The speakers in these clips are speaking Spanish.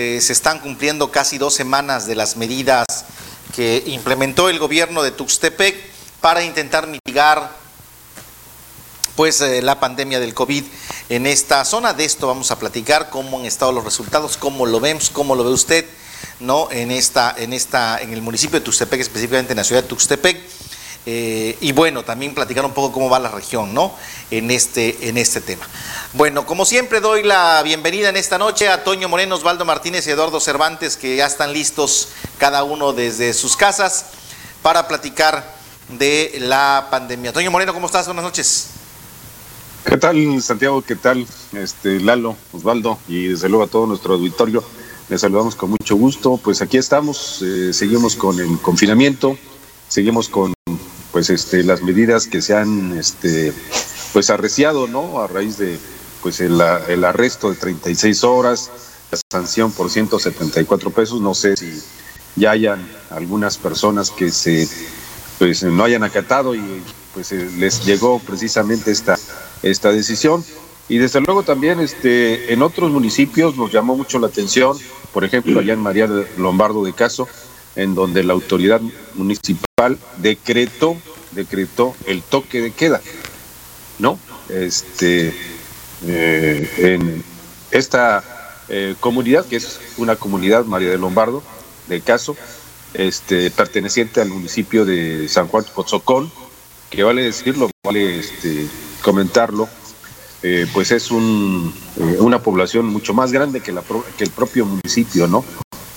eh, se están cumpliendo casi dos semanas de las medidas que implementó el gobierno de Tuxtepec para intentar mitigar pues eh, la pandemia del COVID en esta zona. De esto vamos a platicar, cómo han estado los resultados, cómo lo vemos, cómo lo ve usted, ¿no? En esta, en esta, en el municipio de Tuxtepec, específicamente en la ciudad de Tuxtepec. Eh, y bueno, también platicar un poco cómo va la región, ¿no? En este, en este tema. Bueno, como siempre doy la bienvenida en esta noche a Toño Moreno, Osvaldo Martínez y Eduardo Cervantes, que ya están listos cada uno desde sus casas para platicar de la pandemia. Toño Moreno, ¿cómo estás? Buenas noches. ¿Qué tal, Santiago? ¿Qué tal, este Lalo, Osvaldo y desde luego a todo nuestro auditorio? Les saludamos con mucho gusto. Pues aquí estamos, eh, seguimos con el confinamiento, seguimos con pues este las medidas que se han este pues arreciado, ¿no? A raíz de pues el, el arresto de 36 horas, la sanción por 174 pesos, no sé si ya hayan algunas personas que se pues no hayan acatado y pues eh, les llegó precisamente esta esta decisión y desde luego también este en otros municipios nos llamó mucho la atención, por ejemplo, allá en María Lombardo de Caso, en donde la autoridad municipal decretó decretó el toque de queda, ¿no? Este, eh, en esta eh, comunidad, que es una comunidad, María de Lombardo, de Caso, este, perteneciente al municipio de San Juan Potzocón, que vale decirlo, vale este, comentarlo, eh, pues es un, una población mucho más grande que, la, que el propio municipio, ¿no?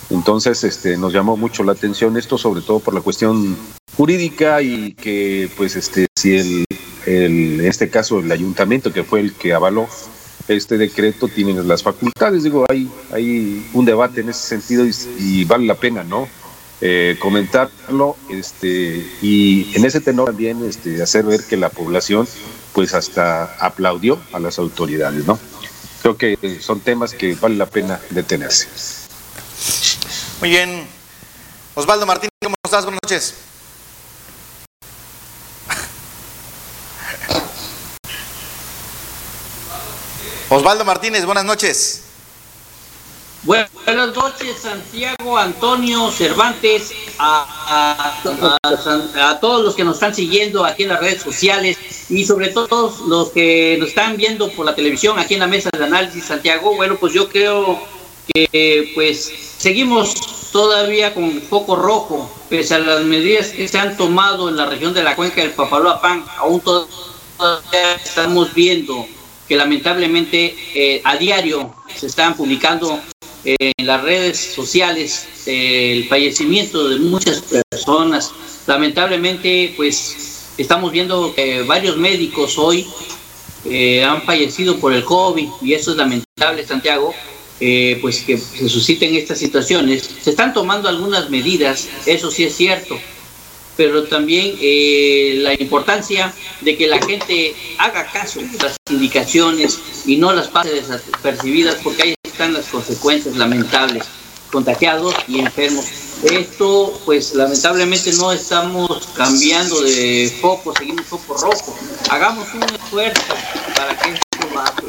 Entonces, este, nos llamó mucho la atención esto, sobre todo por la cuestión jurídica y que, pues, este, si el, en este caso el ayuntamiento, que fue el que avaló este decreto, tiene las facultades. Digo, hay, hay un debate en ese sentido y, vale la pena, ¿no? Eh, comentarlo este, y en ese tenor también este, hacer ver que la población, pues, hasta aplaudió a las autoridades, ¿no? Creo que son temas que vale la pena detenerse. Muy bien. Osvaldo Martínez, ¿cómo estás? Buenas noches. Osvaldo Martínez, buenas noches. Buenas noches, Santiago, Antonio, Cervantes, a, todos los que nos están siguiendo aquí en las redes sociales y sobre todo los que nos están viendo por la televisión aquí en la mesa de análisis, Santiago. Bueno, pues yo creo que pues seguimos todavía con foco rojo, pese a las medidas que se han tomado en la región de la cuenca del Papaloapan, aún todavía estamos viendo lamentablemente eh, a diario se están publicando en las redes sociales el fallecimiento de muchas personas. Lamentablemente, pues estamos viendo que varios médicos hoy eh, han fallecido por el COVID y eso es lamentable, Santiago. Eh, pues que se susciten estas situaciones. Se están tomando algunas medidas, eso sí es cierto, pero también eh, la importancia de que la gente haga caso de las indicaciones y no las pase desapercibidas, porque ahí están las consecuencias lamentables, contagiados y enfermos. Esto, pues lamentablemente no estamos cambiando de foco, seguimos foco rojo. Hagamos un esfuerzo para que esto baje.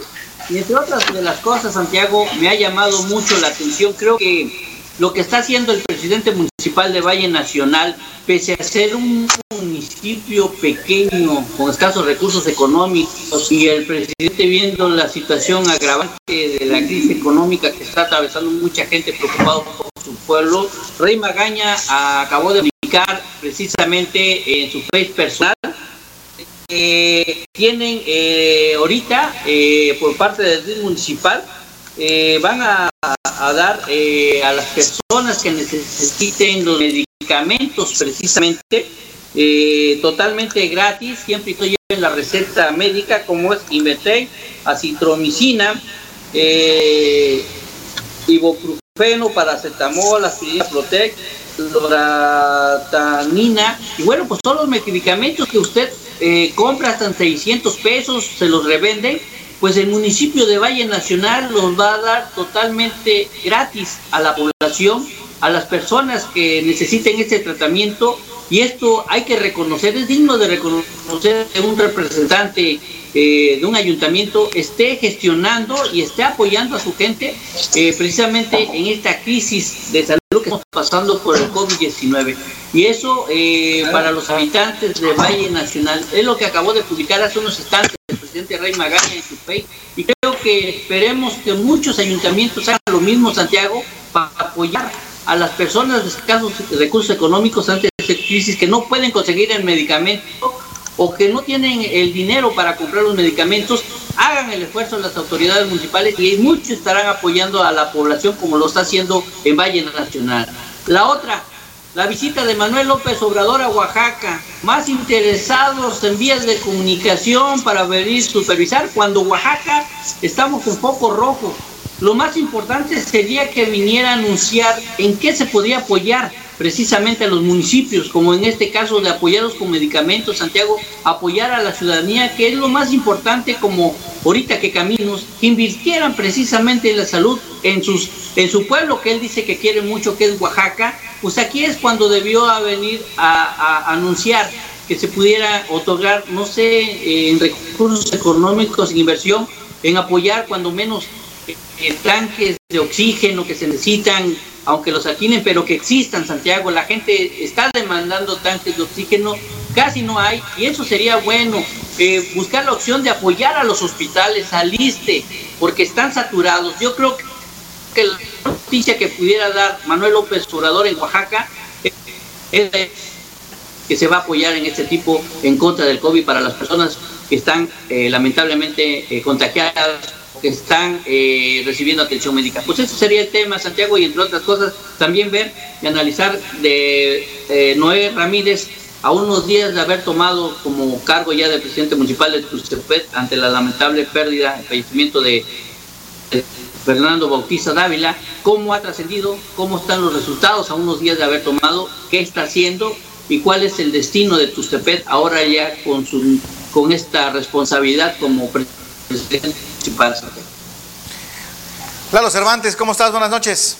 Y entre otras de las cosas, Santiago, me ha llamado mucho la atención, creo que lo que está haciendo el presidente municipal de Valle Nacional, pese a ser un municipio pequeño, con escasos recursos económicos, y el presidente viendo la situación agravante de la crisis económica que está atravesando mucha gente preocupado por su pueblo, Rey Magaña acabó de publicar precisamente en su face personal eh, tienen ahorita eh, por parte del municipal eh, van a, dar eh, a las personas que necesiten los medicamentos precisamente eh, totalmente gratis siempre y cuando la receta médica como es Invetec, acitromicina, ibuprofeno, paracetamol, aspirina, Protec, loratanina. Y bueno pues todos los medicamentos que usted eh, compra hasta en 600 pesos, se los revenden, pues el municipio de Valle Nacional los va a dar totalmente gratis a la población, a las personas que necesiten este tratamiento. Y esto hay que reconocer, es digno de reconocer de un representante eh, de un ayuntamiento esté gestionando y esté apoyando a su gente eh, precisamente en esta crisis de salud que estamos pasando por el COVID-19. Y eso eh, para los habitantes de Valle Nacional es lo que acabó de publicar hace unos instantes el presidente Rey Magaña en su país. Y creo que esperemos que muchos ayuntamientos hagan lo mismo, Santiago, para apoyar a las personas de escasos recursos económicos ante esta crisis que no pueden conseguir el medicamento o que no tienen el dinero para comprar los medicamentos, hagan el esfuerzo las autoridades municipales y muchos estarán apoyando a la población como lo está haciendo en Valle Nacional. La otra, la visita de Manuel López Obrador a Oaxaca, más interesados en vías de comunicación para venir supervisar, cuando Oaxaca estamos un poco rojo. Lo más importante sería que viniera a anunciar en qué se podía apoyar precisamente a los municipios, como en este caso de apoyarlos con medicamentos, Santiago, apoyar a la ciudadanía, que es lo más importante como ahorita que caminos, que invirtieran precisamente en la salud en, sus, en su pueblo, que él dice que quiere mucho, que es Oaxaca, pues aquí es cuando debió venir a, anunciar que se pudiera otorgar, no sé, en recursos económicos, en inversión, en apoyar cuando menos eh, tanques de oxígeno que se necesitan, aunque los alquilen, pero que existan, Santiago. La gente está demandando tanques de oxígeno, casi no hay, y eso sería bueno. Eh, buscar la opción de apoyar a los hospitales, al ISTE, porque están saturados. Yo creo que la noticia que pudiera dar Manuel López Obrador en Oaxaca es que se va a apoyar en este tipo en contra del COVID para las personas que están eh, lamentablemente eh, contagiadas que están eh, recibiendo atención médica. Pues eso sería el tema, Santiago, y entre otras cosas, también ver y analizar de eh, Noé Ramírez a unos días de haber tomado como cargo ya de presidente municipal de Tuxtepec ante la lamentable pérdida, el fallecimiento de, Fernando Bautista Dávila, cómo ha trascendido, cómo están los resultados a unos días de haber tomado, qué está haciendo y cuál es el destino de Tuxtepec ahora ya con, su, con esta responsabilidad como presidente Lalo Cervantes, ¿cómo estás? Buenas noches.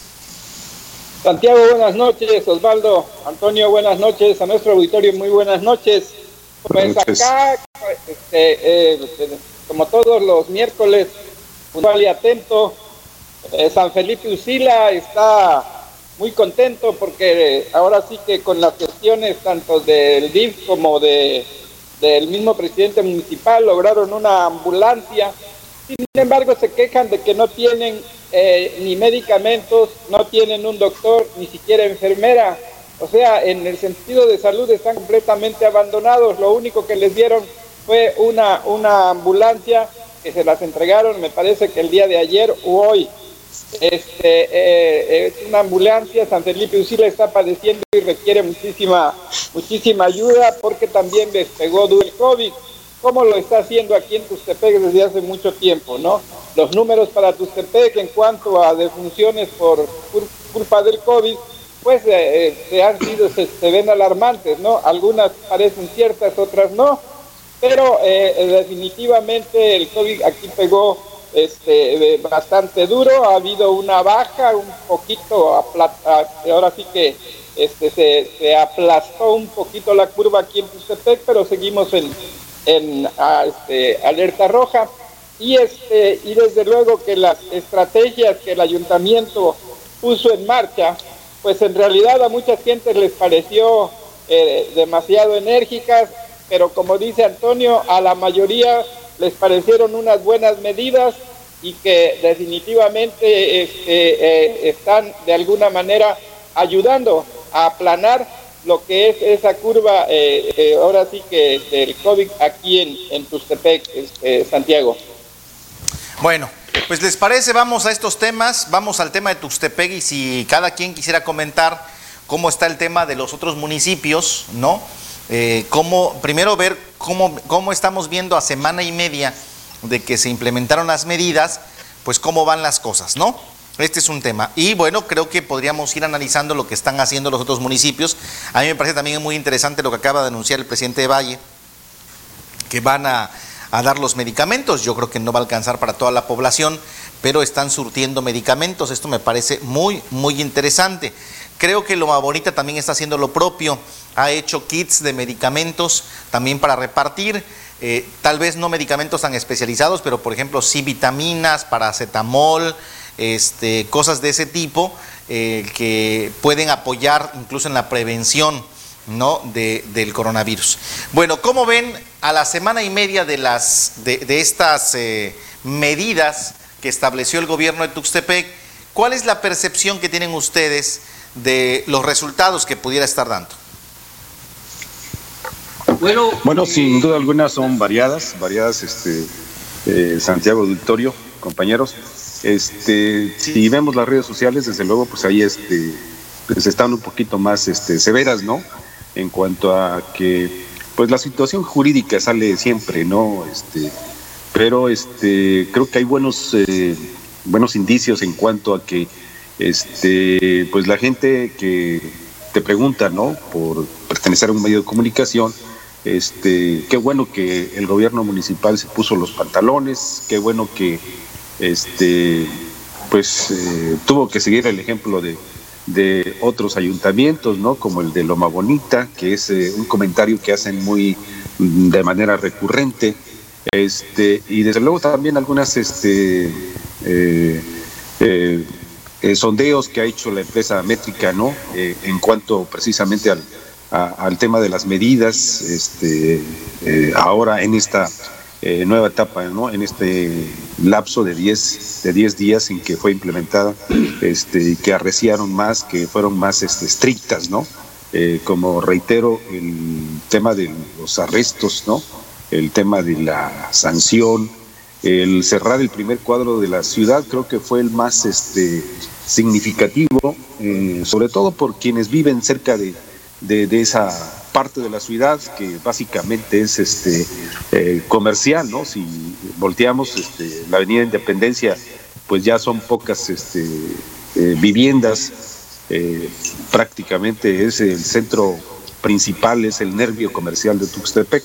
Santiago, buenas noches. Osvaldo, Antonio, buenas noches. A nuestro auditorio, muy buenas noches. Pues acá, este, eh, como todos los miércoles, puntual y atento, eh, San Felipe Usila está muy contento porque ahora sí que con las gestiones tanto del DIF como de, del mismo presidente municipal lograron una ambulancia sin embargo, se quejan de que no tienen eh, ni medicamentos, no tienen un doctor, ni siquiera enfermera. O sea, en el sentido de salud están completamente abandonados. Lo único que les dieron fue una, una ambulancia que se las entregaron, me parece que el día de ayer o hoy. Este, eh, es una ambulancia, San Felipe Usila está padeciendo y requiere muchísima, muchísima ayuda porque también les pegó el COVID como lo está haciendo aquí en Tustepec desde hace mucho tiempo, ¿no? Los números para Tustepec en cuanto a defunciones por culpa del COVID, pues eh, eh, se han sido, se, ven alarmantes, ¿no? Algunas parecen ciertas, otras no, pero eh, definitivamente el COVID aquí pegó este, bastante duro, ha habido una baja, un poquito, ahora sí que este, se, se aplastó un poquito la curva aquí en Tustepec, pero seguimos en en este, alerta roja. Y este y desde luego que las estrategias que el ayuntamiento puso en marcha pues en realidad a mucha gente les pareció eh, demasiado enérgicas pero como dice Antonio a la mayoría les parecieron unas buenas medidas y que definitivamente este, eh, están de alguna manera ayudando a aplanar lo que es esa curva, eh, eh, ahora sí que del COVID aquí en, en Tustepec, este, Santiago. Bueno, pues les parece, vamos a estos temas, vamos al tema de Tuxtepec y si cada quien quisiera comentar cómo está el tema de los otros municipios, ¿no? Eh, cómo, primero ver cómo, cómo estamos viendo a semana y media de que se implementaron las medidas, pues cómo van las cosas, ¿no? Este es un tema. Y bueno, creo que podríamos ir analizando lo que están haciendo los otros municipios. A mí me parece también muy interesante lo que acaba de anunciar el presidente de Valle, que van a, dar los medicamentos. Yo creo que no va a alcanzar para toda la población, pero están surtiendo medicamentos. Esto me parece muy, muy interesante. Creo que Loma Bonita también está haciendo lo propio. Ha hecho kits de medicamentos también para repartir. eh, tal vez no medicamentos tan especializados, pero por ejemplo sí vitaminas, paracetamol, este, cosas de ese tipo eh, que pueden apoyar incluso en la prevención ¿no? del coronavirus. Bueno, ¿cómo ven a la semana y media de, las, de, estas eh, medidas que estableció el gobierno de Tuxtepec? ¿Cuál es la percepción que tienen ustedes de los resultados que pudiera estar dando? Bueno, bueno sin duda alguna son variadas, variadas, este, eh, Santiago Victorio, compañeros. Este, si vemos las redes sociales, desde luego, pues ahí este, pues están un poquito más este, severas, ¿no? En cuanto a que, pues la situación jurídica sale siempre, ¿no? Este, pero este, creo que hay buenos, eh, buenos indicios en cuanto a que, este, pues la gente que te pregunta, ¿no? Por pertenecer a un medio de comunicación, este, qué bueno que el gobierno municipal se puso los pantalones, qué bueno que este, pues eh, tuvo que seguir el ejemplo de, otros ayuntamientos, ¿no? Como el de Loma Bonita, que es eh, un comentario que hacen muy de manera recurrente, este, y desde luego también algunas este, eh, sondeos que ha hecho la empresa métrica, ¿no? en cuanto precisamente al, al tema de las medidas, este, ahora en esta eh, nueva etapa, ¿no? En este lapso de 10 de diez días en que fue implementada, este, que arreciaron más, que fueron más este, estrictas, ¿no? Eh, como reitero, el tema de los arrestos, ¿no? El tema de la sanción, el cerrar el primer cuadro de la ciudad, creo que fue el más este, significativo, eh, sobre todo por quienes viven cerca de, de esa parte de la ciudad que básicamente es este eh, comercial, ¿no? Si volteamos este, la Avenida Independencia, pues ya son pocas este, eh, viviendas, eh, prácticamente es el centro principal, es el nervio comercial de Tuxtepec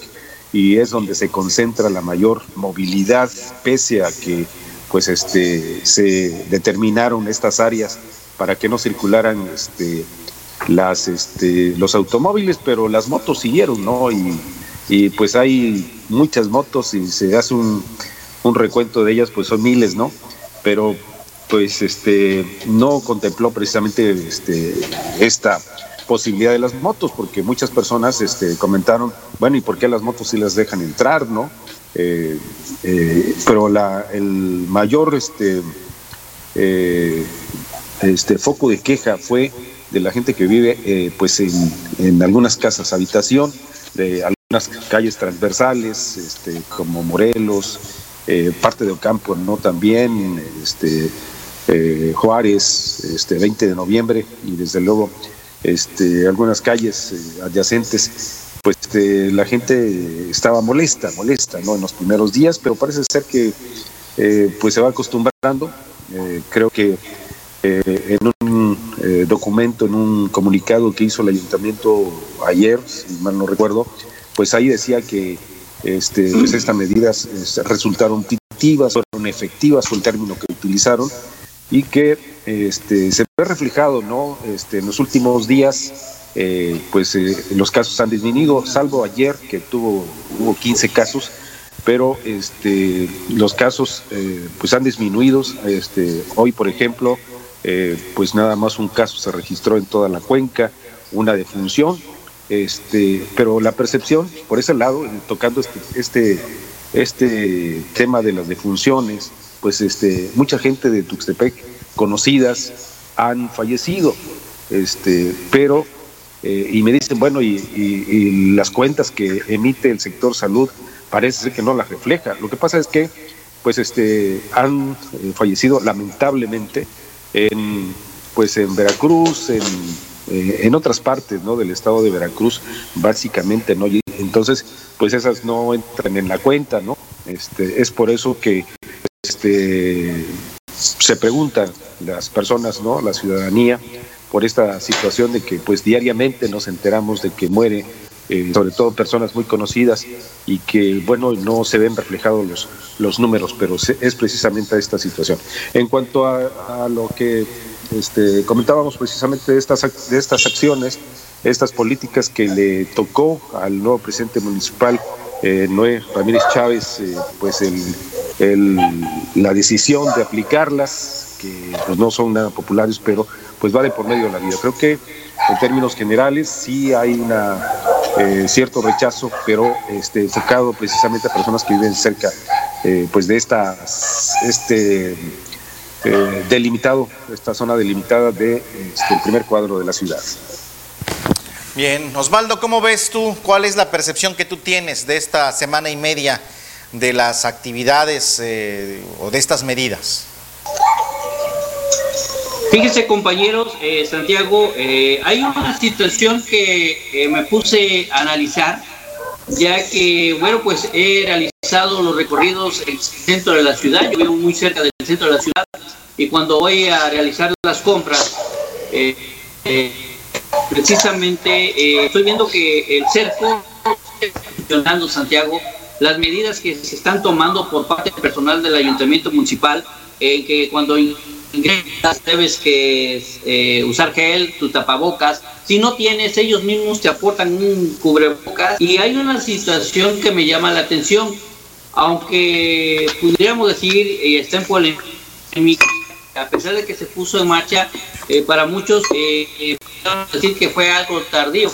y es donde se concentra la mayor movilidad, pese a que pues este se determinaron estas áreas para que no circularan este las, este, los automóviles, pero las motos siguieron, ¿no? Y, y pues hay muchas motos y se hace un, un, recuento de ellas, pues son miles, ¿no? Pero pues este no contempló precisamente este, esta posibilidad de las motos, porque muchas personas este, comentaron, bueno, ¿y por qué las motos sí las dejan entrar, no? Eh, eh, pero la, el mayor este, eh, este foco de queja fue de la gente que vive eh, pues en, algunas casas habitación, de algunas calles transversales, este, como Morelos, eh, parte del campo no también, este, eh, Juárez, este, 20 de noviembre y desde luego este, algunas calles adyacentes, pues este, la gente estaba molesta, molesta ¿no? en los primeros días, pero parece ser que pues se va acostumbrando. creo que en un eh, documento, en un comunicado que hizo el ayuntamiento ayer, si mal no recuerdo, pues ahí decía que este, pues estas medidas este, resultaron positivas, fueron efectivas, fue el término que utilizaron, y que este, se ve reflejado ¿no? este, en los últimos días, eh, pues eh, los casos han disminuido, salvo ayer que tuvo, hubo 15 casos, pero este, los casos pues han disminuido. Este, hoy, por ejemplo, eh, pues nada más un caso se registró en toda la cuenca, una defunción, este, pero la percepción, por ese lado, eh, tocando este, este, este tema de las defunciones, pues este, mucha gente de Tuxtepec, conocidas, han fallecido, este, pero, eh, y me dicen, bueno, y, y, las cuentas que emite el sector salud parece ser que no las refleja. Lo que pasa es que, pues, este, han fallecido lamentablemente en, pues en Veracruz, en, eh, en otras partes ¿no? del estado de Veracruz, básicamente, ¿no? entonces, pues esas no entran en la cuenta, ¿no? Este, es por eso que este, se preguntan las personas, ¿no? La ciudadanía, por esta situación de que pues diariamente nos enteramos de que muere eh, sobre todo personas muy conocidas y que, bueno, no se ven reflejados los, los números, pero es precisamente esta situación. En cuanto a, lo que este, comentábamos precisamente de estas, de estas acciones, estas políticas que le tocó al nuevo presidente municipal eh, Noé Ramírez Chávez, eh, pues la decisión de aplicarlas, que pues no son nada populares, pero pues vale por medio de la vida. Creo que en términos generales sí hay una eh, cierto rechazo, pero este, enfocado precisamente a personas que viven cerca pues de esta este delimitado, esta zona delimitada de este, primer cuadro de la ciudad. Bien, Osvaldo, ¿cómo ves tú? ¿Cuál es la percepción que tú tienes de esta semana y media de las actividades eh, o de estas medidas? Fíjese compañeros, eh, Santiago, eh, hay una situación que me puse a analizar, ya que, bueno, pues he realizado los recorridos en el centro de la ciudad, yo vivo muy cerca del centro de la ciudad, y cuando voy a realizar las compras, eh, precisamente eh, estoy viendo que el cerco Santiago las medidas que se están tomando por parte del personal del ayuntamiento municipal en que cuando ingresas debes que eh, usar gel, tu tapabocas. Si no tienes, ellos mismos te aportan un cubrebocas. Y hay una situación que me llama la atención, aunque pudiéramos decir, y está en polémica, a pesar de que se puso en marcha, eh, para muchos eh, eh decir que fue algo tardío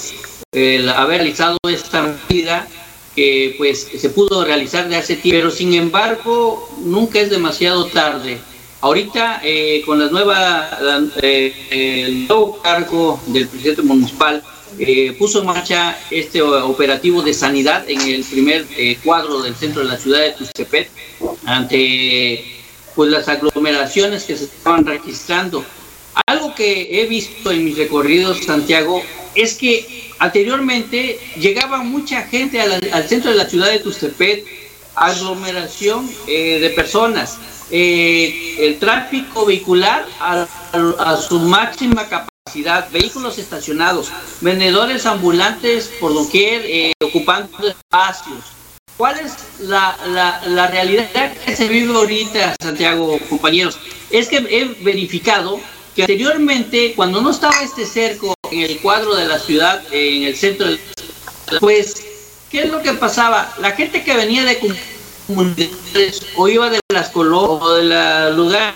el haber realizado esta medida que pues se pudo realizar de hace tiempo, pero sin embargo nunca es demasiado tarde. Ahorita eh, con la nueva, el nuevo cargo del presidente municipal puso en marcha este operativo de sanidad en el primer cuadro del centro de la ciudad de Tuxtepec ante pues las aglomeraciones que se estaban registrando. Algo que he visto en mis recorridos, Santiago, es que anteriormente llegaba mucha gente al, centro de la ciudad de Tustepet, aglomeración eh, de personas, eh, el tráfico vehicular a, su máxima capacidad, vehículos estacionados, vendedores ambulantes por doquier, eh, ocupando espacios, ¿Cuál es la, la, realidad que se vive ahorita, Santiago, compañeros? Es que he verificado que anteriormente, cuando no estaba este cerco en el cuadro de la ciudad, en el centro, pues, ¿qué es lo que pasaba? La gente que venía de comunidades o iba de las colonias o de los lugares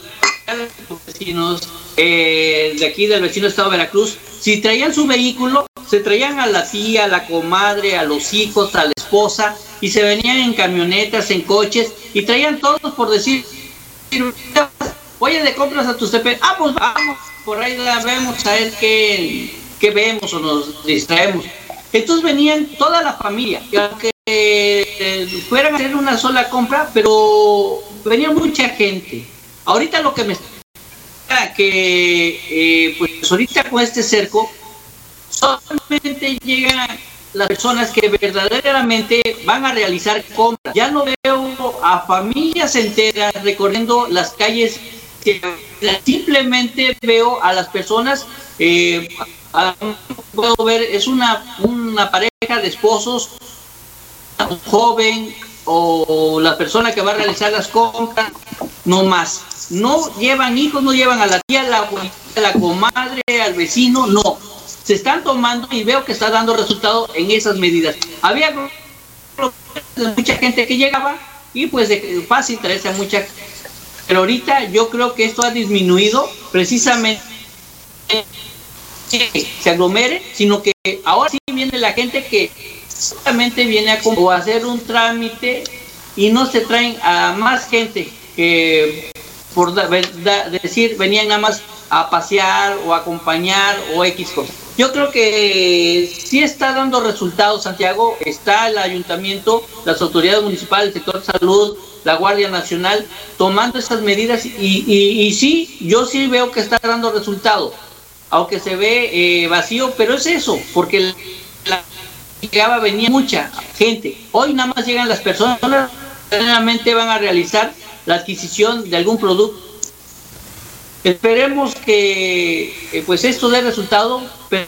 vecinos eh, de aquí del vecino estado de Veracruz, si traían su vehículo, se traían a la tía, a la comadre, a los hijos, a la esposa, y se venían en camionetas, en coches, y traían todos por decir, oye, de compras a tu CP, ah, pues vamos, por ahí la vemos a ver qué, qué vemos o nos distraemos. Entonces venían toda la familia, y aunque eh, fueran a hacer una sola compra, pero venía mucha gente. Ahorita lo que me que eh, pues ahorita con este cerco solamente llegan las personas que verdaderamente van a realizar compras. Ya no veo a familias enteras recorriendo las calles, simplemente veo a las personas, eh, puedo ver, es una, una pareja de esposos, un joven o la persona que va a realizar las compras, no más. No llevan hijos, no llevan a la tía, a la a la comadre, al vecino, no se están tomando y veo que está dando resultado en esas medidas. Había mucha gente que llegaba y pues de fácil traerse a mucha pero ahorita yo creo que esto ha disminuido precisamente que se aglomere, sino que ahora sí viene la gente que solamente viene a, hacer un trámite y no se traen a más gente que por decir venían nada más a pasear o acompañar o X cosas. Yo creo que sí está dando resultados, Santiago. Está el ayuntamiento, las autoridades municipales, el sector de salud, la Guardia Nacional, tomando esas medidas y, y, sí, yo sí veo que está dando resultados, aunque se ve eh, vacío, pero es eso, porque la llegaba, venía mucha gente. Hoy nada más llegan las personas, realmente van a realizar la adquisición de algún producto Esperemos que eh, pues esto dé resultado, pero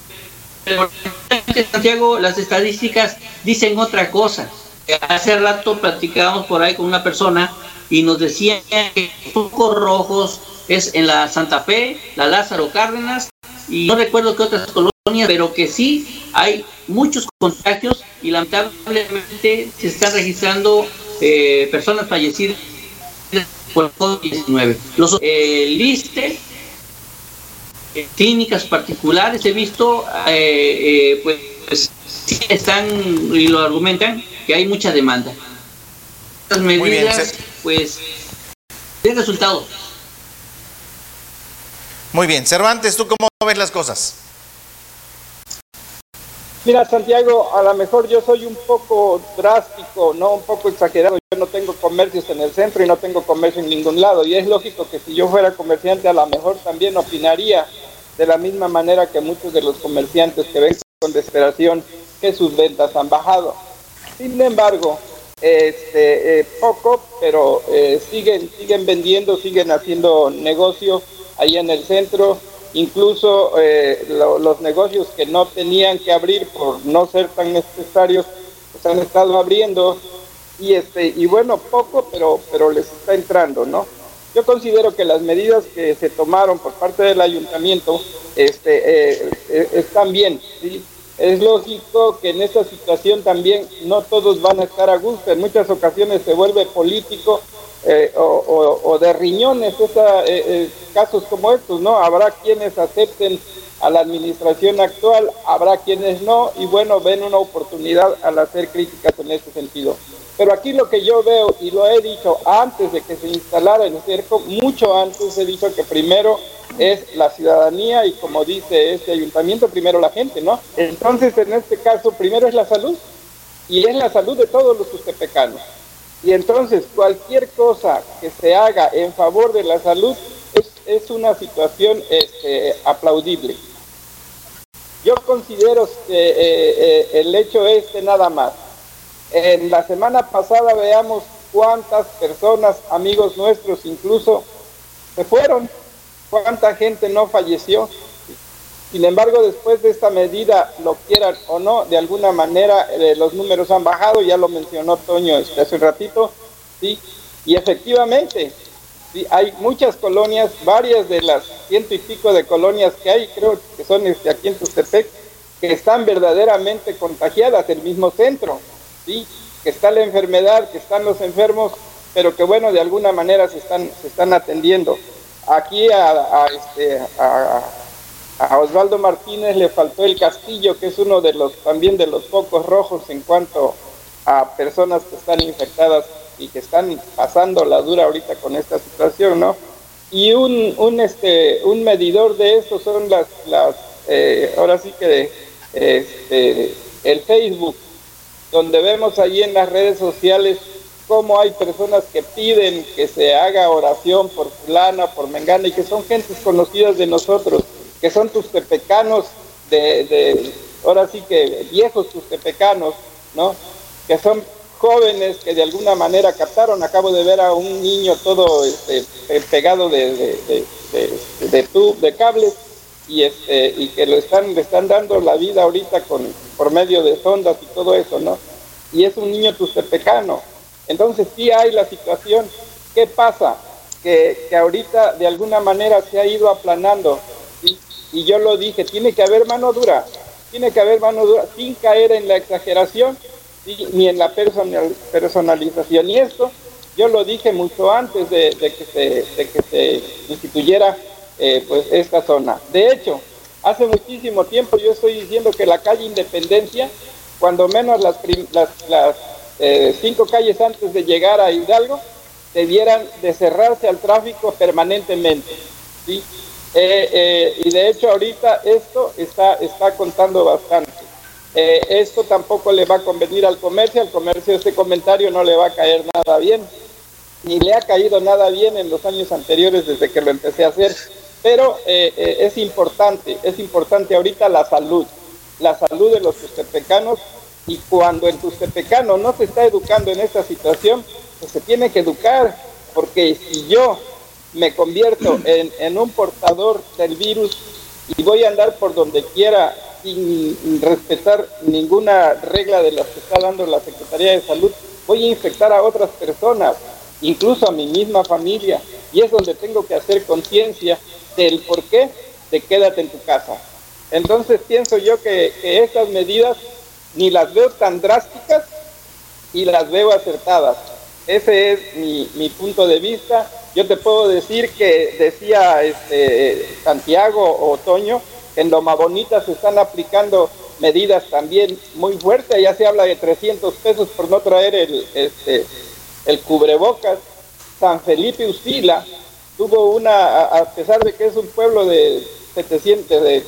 Santiago, las estadísticas dicen otra cosa. Hace rato platicábamos por ahí con una persona y nos decían que focos rojos es en la Santa Fe, la Lázaro Cárdenas y no recuerdo qué otras colonias, pero que sí hay muchos contagios y lamentablemente se están registrando eh, personas fallecidas por COVID-19. Los eh, LISTE, eh, clínicas particulares, he visto, eh, pues, sí están y lo argumentan que hay mucha demanda. Las medidas, pues, de resultado. Muy bien, Cervantes, ¿tú cómo ves las cosas? Mira, Santiago, a lo mejor yo soy un poco drástico, no un poco exagerado. Yo no tengo comercios en el centro y no tengo comercio en ningún lado. Y es lógico que si yo fuera comerciante, a lo mejor también opinaría de la misma manera que muchos de los comerciantes que ven con desesperación que sus ventas han bajado. Sin embargo, este, eh, poco, pero eh, siguen, siguen vendiendo, siguen haciendo negocio ahí en el centro. Incluso eh, los negocios que no tenían que abrir por no ser tan necesarios, pues han estado abriendo. Y este y bueno poco pero pero les está entrando no yo considero que las medidas que se tomaron por parte del ayuntamiento este están bien ¿sí? Es lógico que en esta situación también no todos van a estar a gusto en muchas ocasiones se vuelve político eh, o, de riñones, eh, eh, casos como estos, ¿no? Habrá quienes acepten a la administración actual, habrá quienes no, y bueno, ven una oportunidad al hacer críticas en ese sentido. Pero aquí lo que yo veo, y lo he dicho antes de que se instalara el cerco, mucho antes he dicho que primero es la ciudadanía y como dice este ayuntamiento, primero la gente, ¿no? Entonces, en este caso, primero es la salud, y es la salud de todos los ustepecanos. Y entonces cualquier cosa que se haga en favor de la salud es, una situación este, aplaudible. Yo considero que eh, eh, el hecho este nada más. En la semana pasada veamos cuántas personas, amigos nuestros incluso, se fueron, cuánta gente no falleció. Sin embargo, después de esta medida, lo quieran o no, de alguna manera eh, los números han bajado, ya lo mencionó Toño este, hace un ratito, ¿sí? Y efectivamente, ¿sí? hay muchas colonias, varias de las ciento y pico de colonias que hay, creo que son este, aquí en Tustepec, que están verdaderamente contagiadas, el mismo centro, ¿sí? Que está la enfermedad, que están los enfermos, pero que bueno, de alguna manera se están, se están atendiendo. Aquí este, a Osvaldo Martínez le faltó el castillo, que es uno de los también de los focos rojos en cuanto a personas que están infectadas y que están pasando la dura ahorita con esta situación, ¿no? Y un, un este un medidor de eso son las las eh, ahora sí que este, el Facebook, donde vemos ahí en las redes sociales cómo hay personas que piden que se haga oración por fulana, por mengana y que son gentes conocidas de nosotros que son tus tepecanos de, de, ahora sí que viejos tus tepecanos, ¿no? Que son jóvenes que de alguna manera captaron. Acabo de ver a un niño todo este, pegado de, de, de, de cables y este y que lo están le están dando la vida ahorita con por medio de sondas y todo eso, ¿no? Y es un niño tustepecano. Entonces sí hay la situación. ¿Qué pasa? Que, que ahorita de alguna manera se ha ido aplanando y yo lo dije, tiene que haber mano dura, tiene que haber mano dura sin caer en la exageración ni en la personalización. Y esto yo lo dije mucho antes de, que, se, que se instituyera eh, pues esta zona. De hecho, hace muchísimo tiempo yo estoy diciendo que la calle Independencia, cuando menos las, las, eh, cinco calles antes de llegar a Hidalgo, debieran de cerrarse al tráfico permanentemente. Eh, eh, y de hecho ahorita esto está, está contando bastante. Esto tampoco le va a convenir al comercio, al comercio este comentario no le va a caer nada bien, ni le ha caído nada bien en los años anteriores desde que lo empecé a hacer, pero es importante, es importante ahorita la salud, la salud de los tustepecanos y cuando el tustepecano no se está educando en esta situación, pues se tiene que educar, porque si yo me convierto en, un portador del virus y voy a andar por donde quiera sin respetar ninguna regla de las que está dando la Secretaría de Salud, voy a infectar a otras personas, incluso a mi misma familia, y es donde tengo que hacer conciencia del por qué de quédate en tu casa. Entonces pienso yo que, estas medidas ni las veo tan drásticas y las veo acertadas. Ese es mi, mi punto de vista. Yo te puedo decir que decía este, Santiago o Otoño, en Loma Bonita se están aplicando medidas también muy fuertes, ya se habla de 300 pesos por no traer el, este, el cubrebocas. San Felipe Usila tuvo una, a pesar de que es un pueblo de 700, de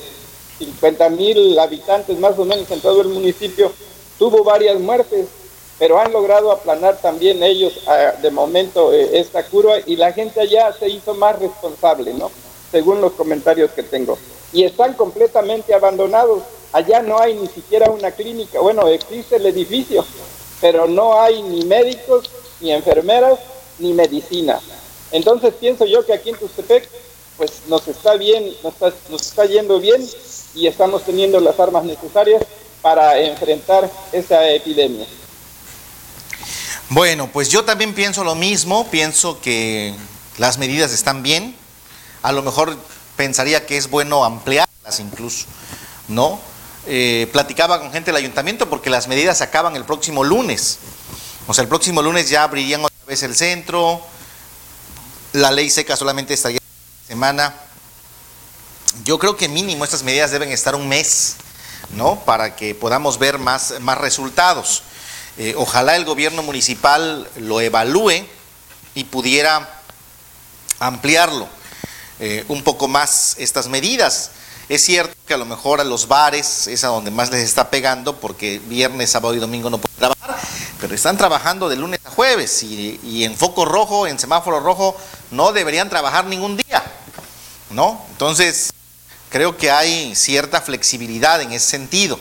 50 mil habitantes más o menos en todo el municipio, tuvo varias muertes, pero han logrado aplanar también ellos ah, de momento eh, esta curva y la gente allá se hizo más responsable, ¿no? Según los comentarios que tengo. Y están completamente abandonados. Allá no hay ni siquiera una clínica. Bueno, existe el edificio, pero no hay ni médicos ni enfermeras, ni medicina. Entonces pienso yo que aquí en Tustepec, pues nos está bien, nos está, nos está yendo bien y estamos teniendo las armas necesarias para enfrentar esa epidemia. Bueno, pues yo también pienso lo mismo, pienso que las medidas están bien, a lo mejor pensaría que es bueno ampliarlas incluso, ¿no? Eh, platicaba con gente del ayuntamiento porque las medidas acaban el próximo lunes. O sea, el próximo lunes ya abrirían otra vez el centro, la ley seca solamente estaría semana. Yo creo que mínimo estas medidas deben estar un mes, ¿no? Para que podamos ver más, más resultados. Eh, ojalá el gobierno municipal lo evalúe y pudiera ampliarlo eh, un poco más estas medidas. Es cierto que a lo mejor a los bares es a donde más les está pegando porque viernes, sábado y domingo no pueden trabajar, pero están trabajando de lunes a jueves y, en foco rojo, en semáforo rojo, no deberían trabajar ningún día, ¿no? Entonces, creo que hay cierta flexibilidad en ese sentido.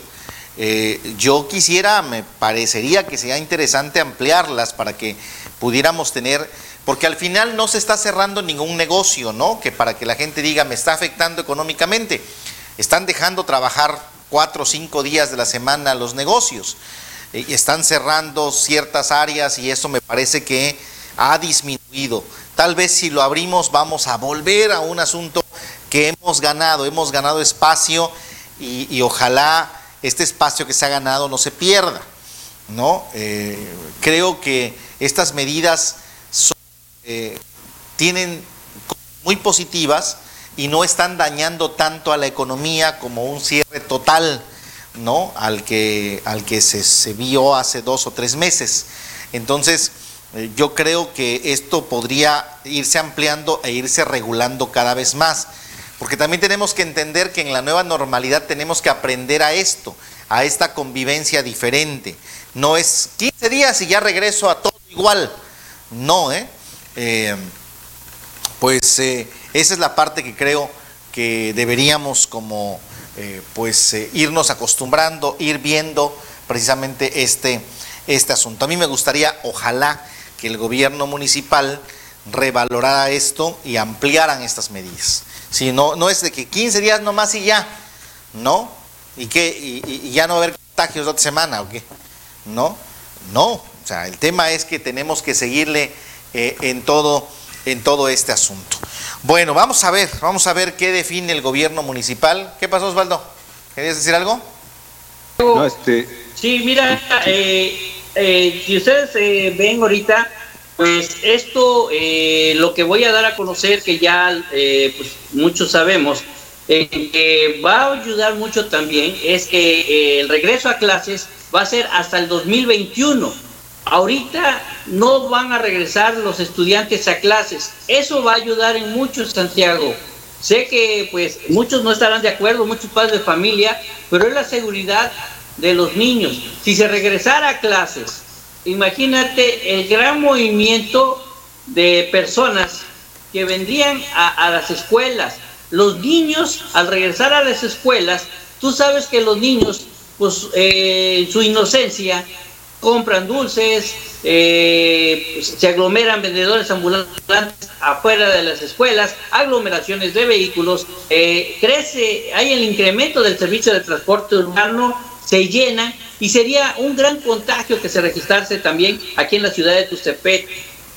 Eh, yo quisiera, me parecería que sería interesante ampliarlas para que pudiéramos tener porque al final no se está cerrando ningún negocio, ¿no? Que para que la gente diga, me está afectando económicamente. Están dejando trabajar cuatro o cinco días de la semana los negocios. Eh, y están cerrando ciertas áreas y eso me parece que ha disminuido. Tal vez si lo abrimos vamos a volver a un asunto que hemos ganado, hemos ganado espacio y, ojalá este espacio que se ha ganado no se pierda. ¿no? Eh, creo que estas medidas eh, tienen muy positivas y no están dañando tanto a la economía como un cierre total, ¿no? Al que, al que se, vio hace dos o tres meses. Entonces, eh, yo creo que esto podría irse ampliando e irse regulando cada vez más. Porque también tenemos que entender que en la nueva normalidad tenemos que aprender a esto, a esta convivencia diferente. No es 15 días y ya regreso a todo igual. No, ¿eh? Eh, pues eh, esa es la parte que creo que deberíamos como eh, pues irnos acostumbrando, ir viendo precisamente este, este asunto. A mí me gustaría, ojalá, que el gobierno municipal revalorara esto y ampliaran estas medidas. Si no, no es de que 15 días nomás y ya, ¿no? ¿Y, qué? Y, ya no va a haber contagios otra semana o qué? ¿No? No. O sea, el tema es que tenemos que seguirle eh, en, todo, en todo este asunto. Bueno, vamos a ver, vamos a ver qué define el gobierno municipal. ¿Qué pasó, Osvaldo? ¿Querías decir algo? No, este... Sí, mira, eh, eh, si ustedes ven ahorita, pues esto, lo que voy a dar a conocer, que ya pues, muchos sabemos, que va a ayudar mucho también, es que el regreso a clases va a ser hasta el 2021 Ahorita no van a regresar los estudiantes a clases. Eso va a ayudar en mucho, Santiago. Sé que pues muchos no estarán de acuerdo, muchos padres de familia, pero es la seguridad de los niños. Si se regresara a clases, imagínate el gran movimiento de personas que vendrían a, las escuelas. Los niños, al regresar a las escuelas, tú sabes que los niños, pues eh, su inocencia, compran dulces, eh, se aglomeran vendedores ambulantes afuera de las escuelas, aglomeraciones de vehículos, eh, crece, hay el incremento del servicio de transporte urbano, se llena y sería un gran contagio que se registrase también aquí en la ciudad de Tustepec.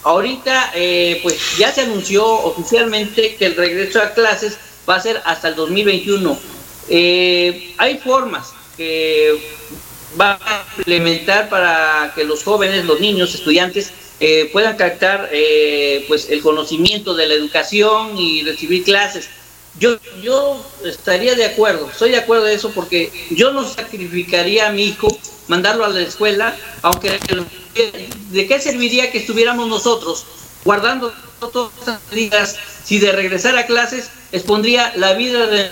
Ahorita, eh, pues ya se anunció oficialmente que el regreso a clases va a ser hasta el 2021 Eh, hay formas que va a implementar para que los jóvenes, los niños, estudiantes eh, puedan captar eh, pues el conocimiento de la educación y recibir clases. Yo, yo estaría de acuerdo, estoy de acuerdo de eso porque yo no sacrificaría a mi hijo mandarlo a la escuela, aunque ¿de qué serviría que estuviéramos nosotros guardando todas estas medidas si de regresar a clases expondría la vida de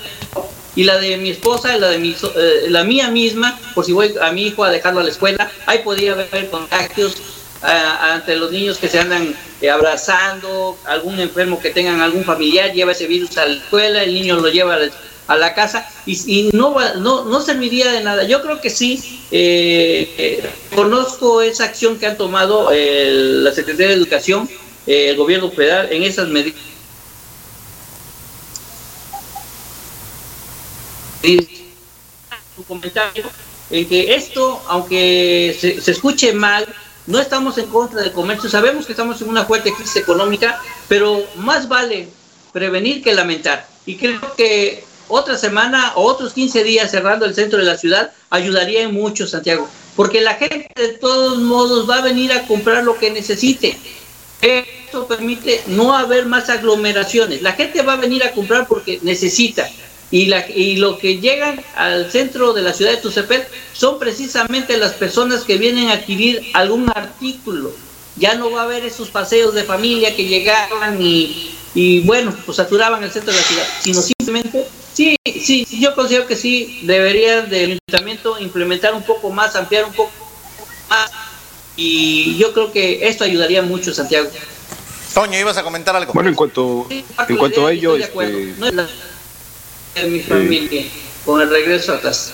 y la de mi esposa la de mi, eh, la mía misma, por si voy a mi hijo a dejarlo a la escuela, ahí podría haber contagios ante los niños que se andan eh, abrazando, algún enfermo que tengan algún familiar lleva ese virus a la escuela, el niño lo lleva a la, casa y, no, no, no serviría de nada. Yo creo que sí, eh, conozco esa acción que han tomado la Secretaría de Educación, el gobierno federal en esas medidas su comentario en que esto, aunque se, escuche mal, no estamos en contra del comercio, sabemos que estamos en una fuerte crisis económica, pero más vale prevenir que lamentar. Y creo que otra semana o otros 15 días cerrando el centro de la ciudad ayudaría mucho, Santiago, porque la gente de todos modos va a venir a comprar lo que necesite. Esto permite no haber más aglomeraciones. La gente va a venir a comprar porque necesita. Y, la, y lo que llegan al centro de la ciudad de Tucepet son precisamente las personas que vienen a adquirir algún artículo. Ya no va a haber esos paseos de familia que llegaban y, y bueno, pues saturaban el centro de la ciudad, sino simplemente, sí, sí, yo considero que sí, debería del ayuntamiento implementar un poco más, ampliar un poco más, y yo creo que esto ayudaría mucho, Santiago. Toño, ibas a comentar algo. Bueno, en cuanto, en cuanto a ello, este de mi familia con el regreso a casa.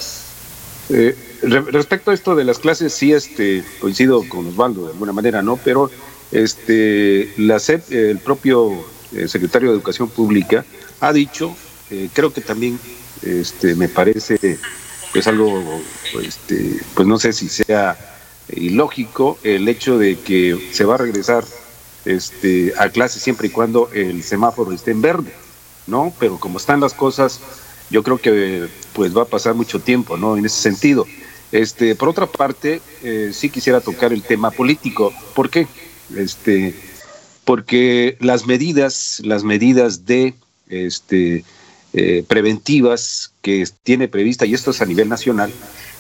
Eh, respecto a esto de las clases, sí este, coincido con Osvaldo de alguna manera, ¿no? Pero este, la SEP, el propio eh, secretario de Educación Pública ha dicho, eh, creo que también este, me parece pues algo, este, pues no sé si sea ilógico el hecho de que se va a regresar este, a clases siempre y cuando el semáforo esté en verde. ¿No? Pero como están las cosas, yo creo que pues va a pasar mucho tiempo, ¿no? En ese sentido. Este, por otra parte, eh, sí quisiera tocar el tema político. ¿Por qué? Este, porque las medidas, las medidas de este, eh, preventivas que tiene prevista, y esto es a nivel nacional,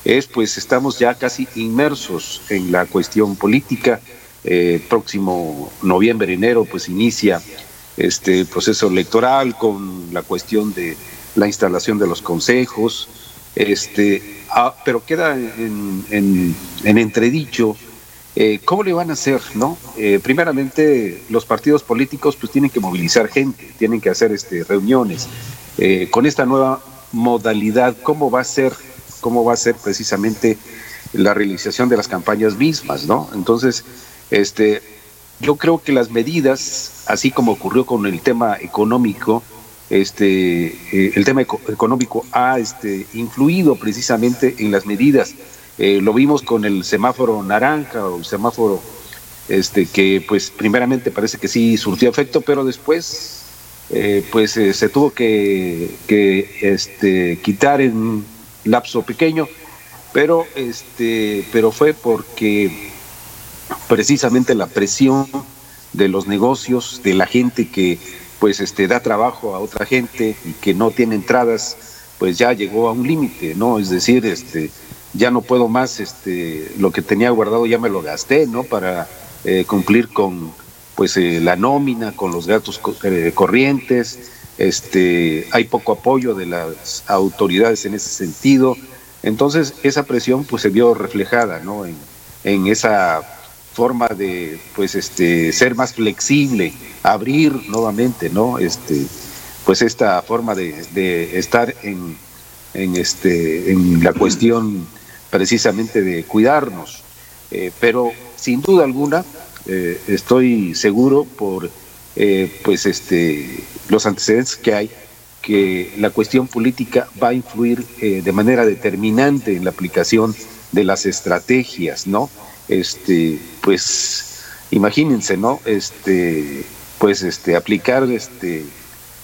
es pues estamos ya casi inmersos en la cuestión política. Eh, próximo noviembre, enero, pues inicia este proceso electoral, con la cuestión de la instalación de los consejos, este, ah, pero queda en, en, entredicho eh, cómo le van a hacer, ¿no? Eh, primeramente, los partidos políticos pues tienen que movilizar gente, tienen que hacer este, reuniones. Eh, con esta nueva modalidad, ¿cómo va a ser, cómo va a ser precisamente la realización de las campañas mismas, ¿no? Entonces, este, yo creo que las medidas, así como ocurrió con el tema económico, este, eh, el tema económico ha este, influido precisamente en las medidas. Eh, lo vimos con el semáforo naranja o el semáforo este, que pues primeramente parece que sí surtió efecto, pero después eh, pues se tuvo que, que este, quitar en un lapso pequeño, pero, este, pero fue porque precisamente la presión de los negocios, de la gente que pues este da trabajo a otra gente y que no tiene entradas, pues ya llegó a un límite, ¿no? Es decir, este ya no puedo más este lo que tenía guardado ya me lo gasté, ¿no? Para eh, cumplir con pues eh, la nómina, con los gastos eh, corrientes, este hay poco apoyo de las autoridades en ese sentido. Entonces, esa presión pues se vio reflejada, ¿no? En, en esa forma de pues este ser más flexible, abrir nuevamente, ¿no? Este pues esta forma de, estar en, en, este en la cuestión precisamente de cuidarnos. Eh, pero sin duda alguna eh, estoy seguro por eh, pues este los antecedentes que hay que la cuestión política va a influir de manera determinante en la aplicación de las estrategias, ¿no? Este, pues imagínense, ¿no? Este, pues este, aplicar este,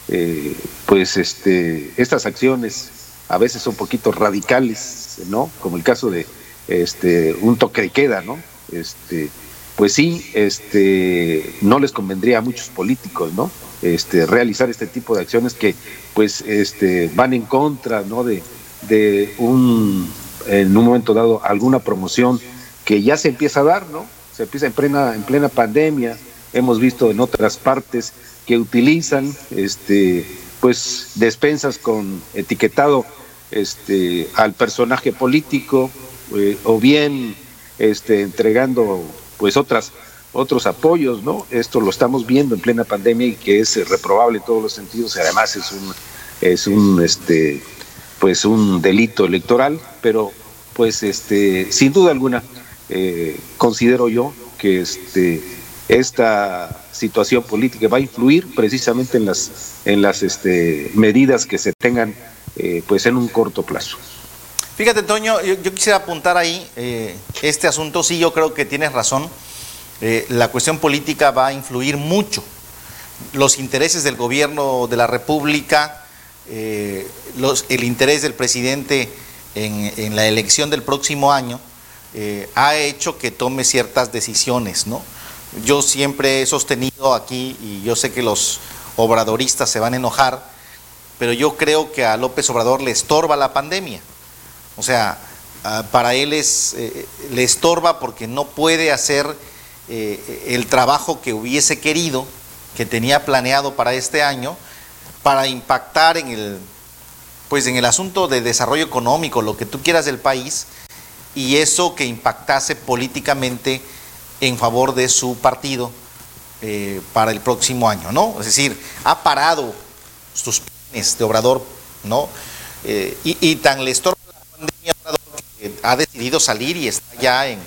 eh, pues este, estas acciones a veces un poquito radicales, ¿no? Como el caso de este un toque de queda, ¿no? Este, pues sí, este, no les convendría a muchos políticos, ¿no? Este, realizar este tipo de acciones que, pues, este, van en contra, ¿no? De, de un, en un momento dado, alguna promoción que ya se empieza a dar, ¿no? Se empieza en plena, en plena pandemia. Hemos visto en otras partes que utilizan, este, pues, despensas con etiquetado, este, al personaje político eh, o bien, este, entregando pues otras otros apoyos, ¿no? Esto lo estamos viendo en plena pandemia y que es reprobable en todos los sentidos y además es un es un este pues un delito electoral, pero pues este sin duda alguna eh, considero yo que este esta situación política va a influir precisamente en las en las este, medidas que se tengan eh, pues en un corto plazo. Fíjate, Toño, yo, quisiera apuntar ahí eh, este asunto, sí, yo creo que tienes razón. Eh, la cuestión política va a influir mucho. Los intereses del gobierno de la República, los, el interés del presidente en, la elección del próximo año, ha hecho que tome ciertas decisiones, ¿no? Yo siempre he sostenido aquí, y yo sé que los obradoristas se van a enojar, pero yo creo que a López Obrador le estorba la pandemia. O sea, ah, para él es, eh, le estorba porque no puede hacer eh, el trabajo que hubiese querido, que tenía planeado para este año, para impactar en el, pues en el asunto de desarrollo económico, lo que tú quieras del país, y eso que impactase políticamente en favor de su partido eh, para el próximo año, ¿no? Es decir, ha parado sus planes de Obrador, ¿no? y, y, tan le estorba ha decidido salir y está ya en,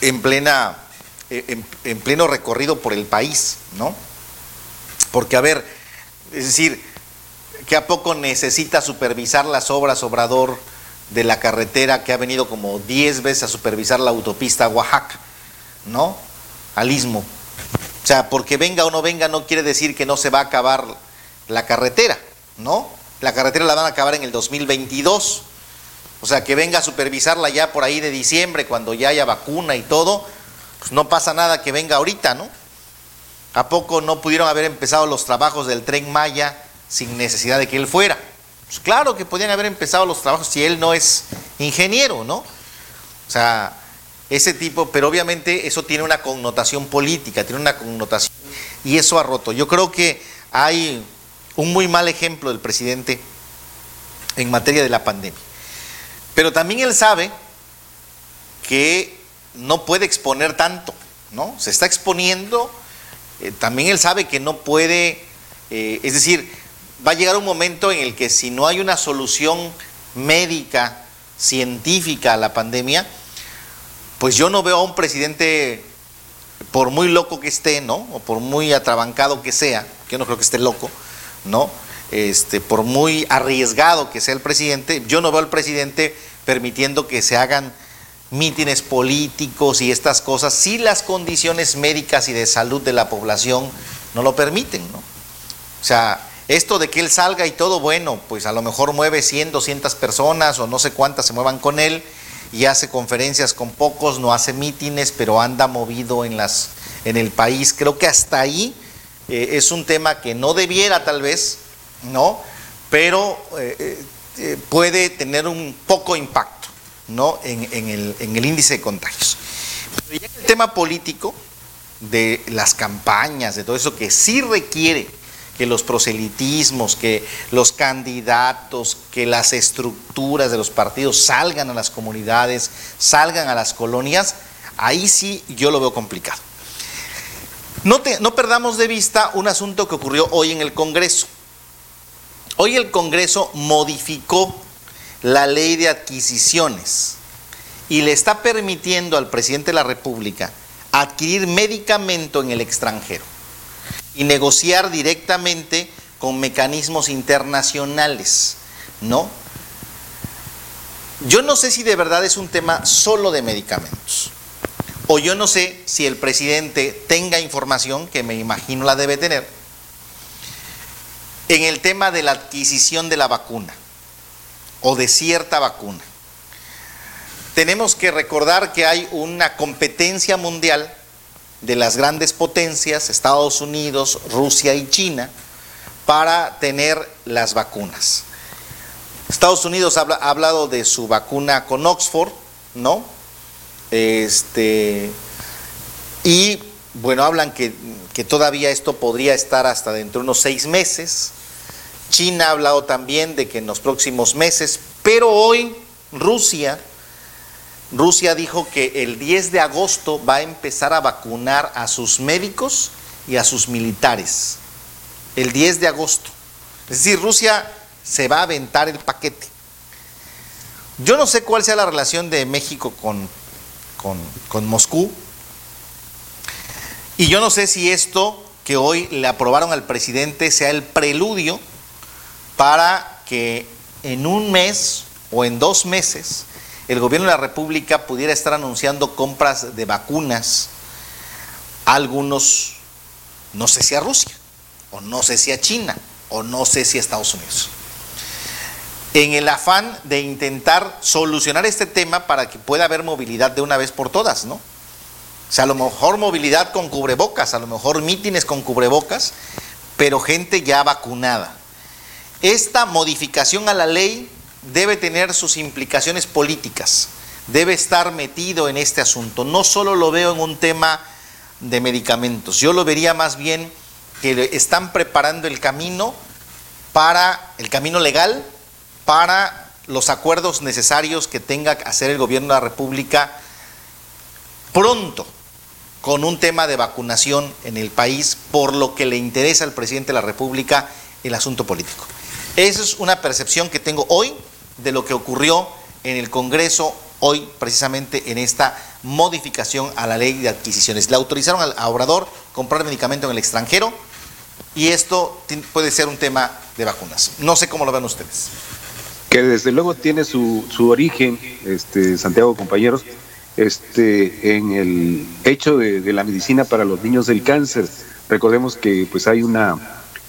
en plena en, pleno recorrido por el país, ¿no? Porque, a ver, es decir, que a poco necesita supervisar las obras Obrador de la carretera que ha venido como 10 veces a supervisar la autopista Oaxaca, ¿no? Al istmo. O sea, porque venga o no venga no quiere decir que no se va a acabar la carretera, ¿no? La carretera la van a acabar en el 2022. O sea, que venga a supervisarla ya por ahí de diciembre, cuando ya haya vacuna y todo, pues no pasa nada que venga ahorita, ¿no? ¿A poco no pudieron haber empezado los trabajos del tren Maya sin necesidad de que él fuera? Pues claro que podían haber empezado los trabajos si él no es ingeniero, ¿no? O sea, ese tipo, pero obviamente eso tiene una connotación política, tiene una connotación, y eso ha roto. Yo creo que hay un muy mal ejemplo del presidente en materia de la pandemia. Pero también él sabe que no puede exponer tanto, ¿no? Se está exponiendo, eh, también él sabe que no puede, eh, es decir, va a llegar un momento en el que si no hay una solución médica, científica a la pandemia, pues yo no veo a un presidente, por muy loco que esté, ¿no? O por muy atrabancado que sea, yo no creo que esté loco, ¿no? Este, por muy arriesgado que sea el presidente, yo no veo al presidente permitiendo que se hagan mítines políticos y estas cosas si las condiciones médicas y de salud de la población no lo permiten, ¿no? O sea, esto de que él salga y todo, bueno, pues a lo mejor mueve 100, 200 personas o no sé cuántas se muevan con él y hace conferencias con pocos, no hace mítines, pero anda movido en, las, en el país. Creo que hasta ahí eh, es un tema que no debiera tal vez, ¿no? Pero eh, eh, puede tener un poco impacto ¿no? en, el, en el índice de contagios. Pero ya el tema político, de las campañas, de todo eso que sí requiere que los proselitismos, que los candidatos, que las estructuras de los partidos salgan a las comunidades, salgan a las colonias, ahí sí yo lo veo complicado. No, perdamos de vista un asunto que ocurrió hoy en el Congreso. Hoy el Congreso modificó la ley de adquisiciones y le está permitiendo al presidente de la República adquirir medicamento en el extranjero y negociar directamente con mecanismos internacionales, ¿no? Yo no sé si de verdad es un tema solo de medicamentos. O yo no sé si el presidente tenga información, que me imagino la debe tener, en el tema de la adquisición de la vacuna. o de cierta vacuna. Tenemos que recordar que hay una competencia mundial de las grandes potencias, Estados Unidos, Rusia y China, para tener las vacunas. Estados Unidos ha hablado de su vacuna con Oxford, ¿no? Este, y bueno, hablan que, que todavía esto podría estar hasta dentro de unos seis meses. China ha hablado también de que en los próximos meses, pero hoy Rusia, Rusia dijo que el 10 de agosto va a empezar a vacunar a sus médicos y a sus militares. El 10 de agosto. Es decir, Rusia se va a aventar el paquete. Yo no sé cuál sea la relación de México con, con, con Moscú. Y yo no sé si esto que hoy le aprobaron al presidente sea el preludio para que en un mes o en dos meses el gobierno de la República pudiera estar anunciando compras de vacunas a algunos, no sé si a Rusia, o no sé si a China, o no sé si a Estados Unidos. En el afán de intentar solucionar este tema para que pueda haber movilidad de una vez por todas, ¿no? O sea, a lo mejor movilidad con cubrebocas, a lo mejor mítines con cubrebocas, pero gente ya vacunada. Esta modificación a la ley debe tener sus implicaciones políticas, debe estar metido en este asunto. No solo lo veo en un tema de medicamentos, yo lo vería más bien que están preparando el camino para el camino legal para los acuerdos necesarios que tenga que hacer el gobierno de la República pronto con un tema de vacunación en el país, por lo que le interesa al presidente de la República el asunto político. Esa es una percepción que tengo hoy de lo que ocurrió en el Congreso hoy precisamente en esta modificación a la ley de adquisiciones. Le autorizaron al Obrador comprar medicamento en el extranjero y esto puede ser un tema de vacunas. No sé cómo lo ven ustedes. Que desde luego tiene su, su origen, este, Santiago compañeros, este, en el hecho de, de la medicina para los niños del cáncer. Recordemos que pues hay una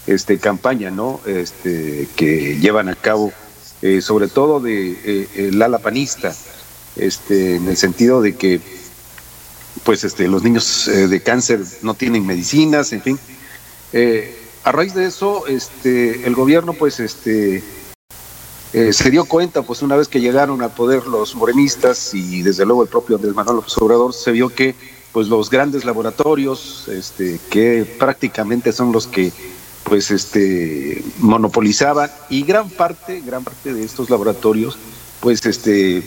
este, campaña ¿no? este, que llevan a cabo, eh, sobre todo de eh, el ala panista, este, en el sentido de que pues este, los niños eh, de cáncer no tienen medicinas, en fin. a raíz de eso, este, el gobierno pues este, se dio cuenta, pues una vez que llegaron a poder los morenistas y desde luego el propio Andrés Manuel López se vio que pues los grandes laboratorios, este, que prácticamente son los que pues este monopolizaban y gran parte, gran parte de estos laboratorios, pues este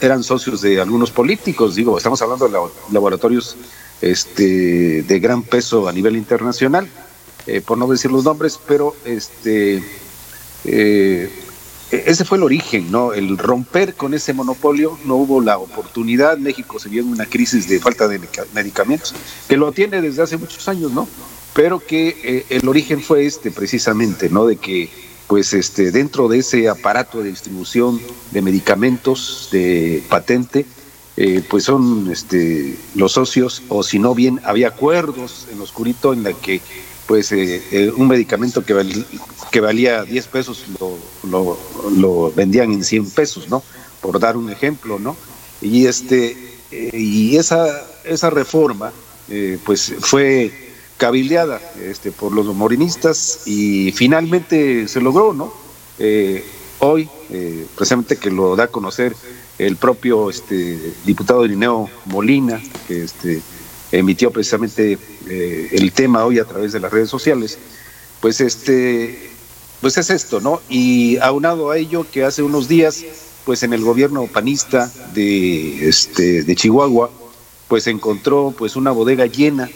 eran socios de algunos políticos, digo, estamos hablando de laboratorios este de gran peso a nivel internacional, eh, por no decir los nombres, pero este eh, ese fue el origen, ¿no? El romper con ese monopolio, no hubo la oportunidad, México se vio en una crisis de falta de medicamentos, que lo tiene desde hace muchos años, ¿no? Pero que eh, el origen fue este precisamente, ¿no? De que pues este dentro de ese aparato de distribución de medicamentos de patente eh, pues son este los socios o si no bien había acuerdos en lo oscurito en la que pues eh, un medicamento que, que valía 10 pesos lo, lo, vendían en 100 pesos, ¿no? Por dar un ejemplo, ¿no? Y este y esa esa reforma pues fue cabildeada este, por los morinistas y finalmente se logró, ¿no? Eh, hoy, eh, precisamente que lo da a conocer el propio este, diputado Irineo Molina, que este, emitió precisamente eh, el tema hoy a través de las redes sociales, pues este pues es esto, ¿no? Y aunado a ello que hace unos días, pues en el gobierno panista de este de Chihuahua, pues encontró pues una bodega llena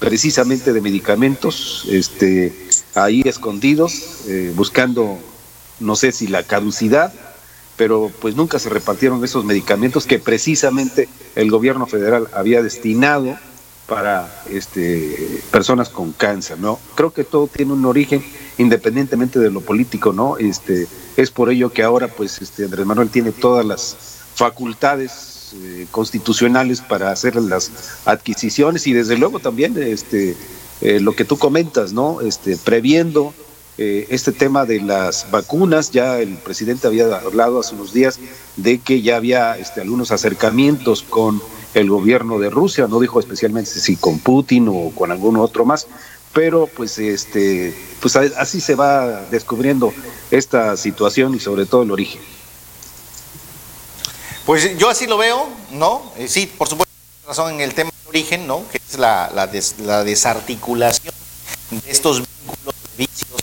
precisamente de medicamentos, este, ahí escondidos, eh, buscando, no sé si la caducidad, pero pues nunca se repartieron esos medicamentos que precisamente el gobierno federal había destinado para este, personas con cáncer, ¿no? Creo que todo tiene un origen independientemente de lo político, ¿no? Este, es por ello que ahora pues este Andrés Manuel tiene todas las facultades eh, constitucionales para hacer las adquisiciones y desde luego también este eh, lo que tú comentas, ¿no? Este previendo eh, este tema de las vacunas. Ya el presidente había hablado hace unos días de que ya había este, algunos acercamientos con el gobierno de Rusia, no dijo especialmente si con Putin o con algún otro más, pero pues este pues así se va descubriendo esta situación y sobre todo el origen. Pues yo así lo veo, ¿no? Eh, sí, por supuesto, razón en el tema de origen, ¿no? Que es la, la, desarticulación de estos vínculos, vicios,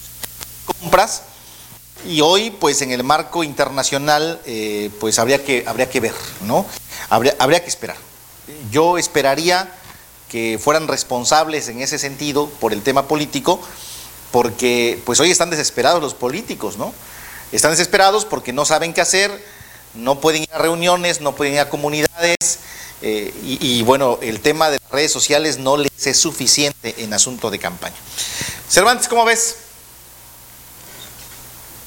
compras. Y hoy, pues en el marco internacional, eh, pues habría que, habría que ver, ¿no? Habría, habría que esperar. Yo esperaría que fueran responsables en ese sentido por el tema político, porque pues hoy están desesperados los políticos, ¿no? Están desesperados porque no saben qué hacer, no pueden ir a reuniones, no pueden ir a comunidades, eh, y, bueno, el tema de las redes sociales no les es suficiente en asunto de campaña. Cervantes, ¿cómo ves?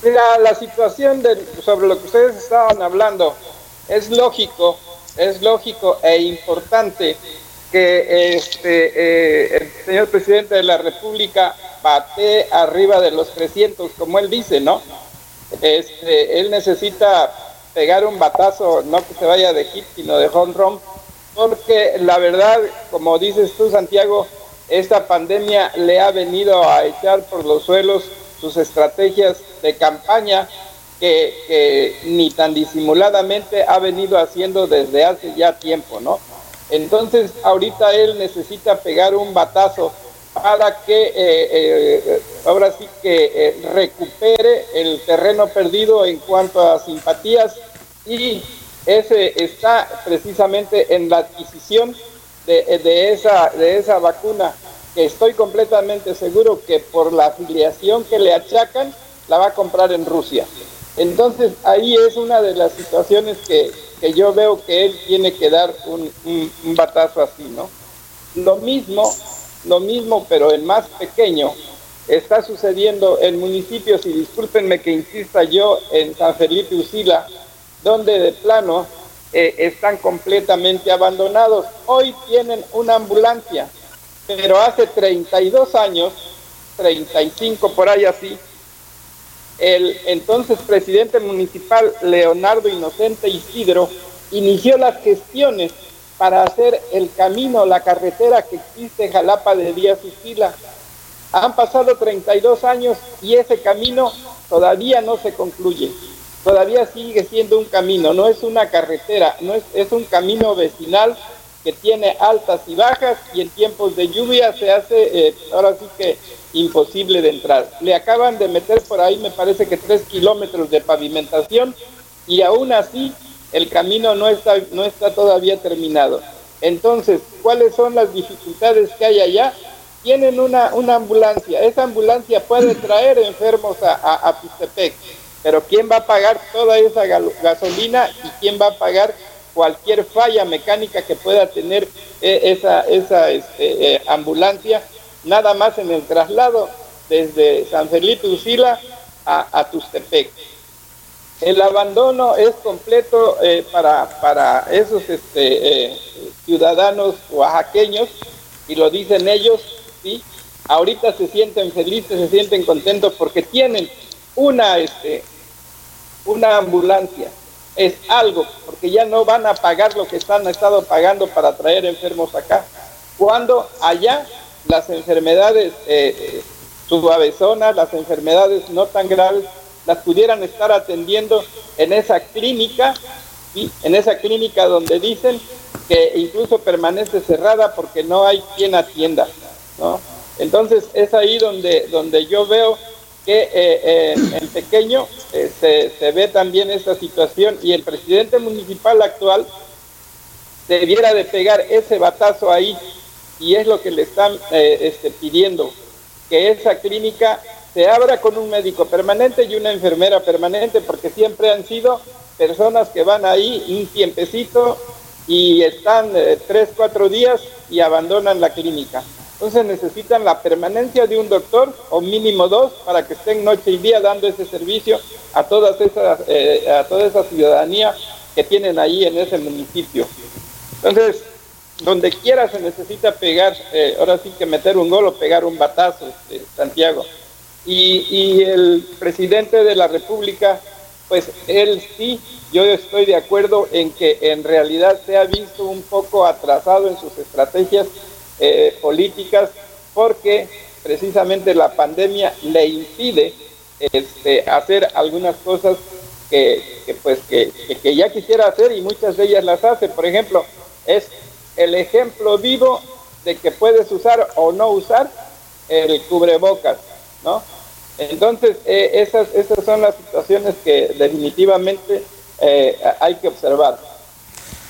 Mira, la situación sobre lo que ustedes estaban hablando es lógico, es lógico e importante que este, eh, el señor presidente de la República bate arriba de los 300, como él dice, ¿no? Este, él necesita pegar un batazo, no que se vaya de hit, sino de home run, porque la verdad, como dices tú, Santiago, esta pandemia le ha venido a echar por los suelos sus estrategias de campaña que, que ni tan disimuladamente ha venido haciendo desde hace ya tiempo, ¿no? Entonces, ahorita él necesita pegar un batazo para que eh, eh, ahora sí que eh, recupere el terreno perdido en cuanto a simpatías y ese está precisamente en la adquisición de, esa, de esa vacuna que estoy completamente seguro que por la afiliación que le achacan la va a comprar en Rusia. Entonces ahí es una de las situaciones que, que yo veo que él tiene que dar un, un, batazo así, ¿no? Lo mismo, lo mismo, pero en más pequeño, está sucediendo en municipios, y discúlpenme que insista yo, en San Felipe Usila, donde de plano eh, están completamente abandonados. Hoy tienen una ambulancia, pero hace 32 años, 35 por ahí así, el entonces presidente municipal Leonardo Inocente Isidro inició las gestiones para hacer el camino, la carretera que existe en Jalapa de Díaz Usila. Han pasado 32 años y ese camino todavía no se concluye. Todavía sigue siendo un camino, no es una carretera, no es, es un camino vecinal que tiene altas y bajas y en tiempos de lluvia se hace, eh, ahora sí que imposible de entrar. Le acaban de meter por ahí, me parece que tres kilómetros de pavimentación y aún así el camino no está, no está todavía terminado. Entonces, ¿cuáles son las dificultades que hay allá? Tienen una, una ambulancia, esa ambulancia puede traer enfermos a, a, a pero ¿quién va a pagar toda esa gasolina y quién va a pagar cualquier falla mecánica que pueda tener eh, esa, esa este, eh, ambulancia, nada más en el traslado desde San Felipe Usila a, Tustepec. El abandono es completo eh, para, para esos este, ciudadanos oaxaqueños, y lo dicen ellos, ¿sí? ahorita se sienten felices, se sienten contentos porque tienen una, este, una ambulancia es algo, porque ya no van a pagar lo que están estado pagando para traer enfermos acá. Cuando allá las enfermedades eh, suavezonas, las enfermedades no tan graves, las pudieran estar atendiendo en esa clínica, y en esa clínica donde dicen que incluso permanece cerrada porque no hay quien atienda, ¿no? Entonces es ahí donde, donde yo veo que eh, eh, en pequeño eh, se, ve también esta situación y el presidente municipal actual debiera de pegar ese batazo ahí y es lo que le están este, pidiendo, que esa clínica se abra con un médico permanente y una enfermera permanente, porque siempre han sido personas que van ahí un tiempecito y están tres, cuatro días y abandonan la clínica. Entonces necesitan la permanencia de un doctor o mínimo dos para que estén noche y día dando ese servicio a todas esas, eh, a toda esa ciudadanía que tienen ahí en ese municipio. Entonces, donde quiera se necesita pegar, eh, ahora sí que meter un gol o pegar un batazo, este, Santiago. Y, y el presidente de la República, pues él sí, yo estoy de acuerdo en que en realidad se ha visto un poco atrasado en sus estrategias eh, políticas porque precisamente la pandemia le impide este, hacer algunas cosas que, pues que, que, ya quisiera hacer y muchas de ellas las hace. Por ejemplo, es el ejemplo vivo de que puedes usar o no usar el cubrebocas, ¿no? Entonces, eh, esas, esas son las situaciones que definitivamente eh, hay que observar.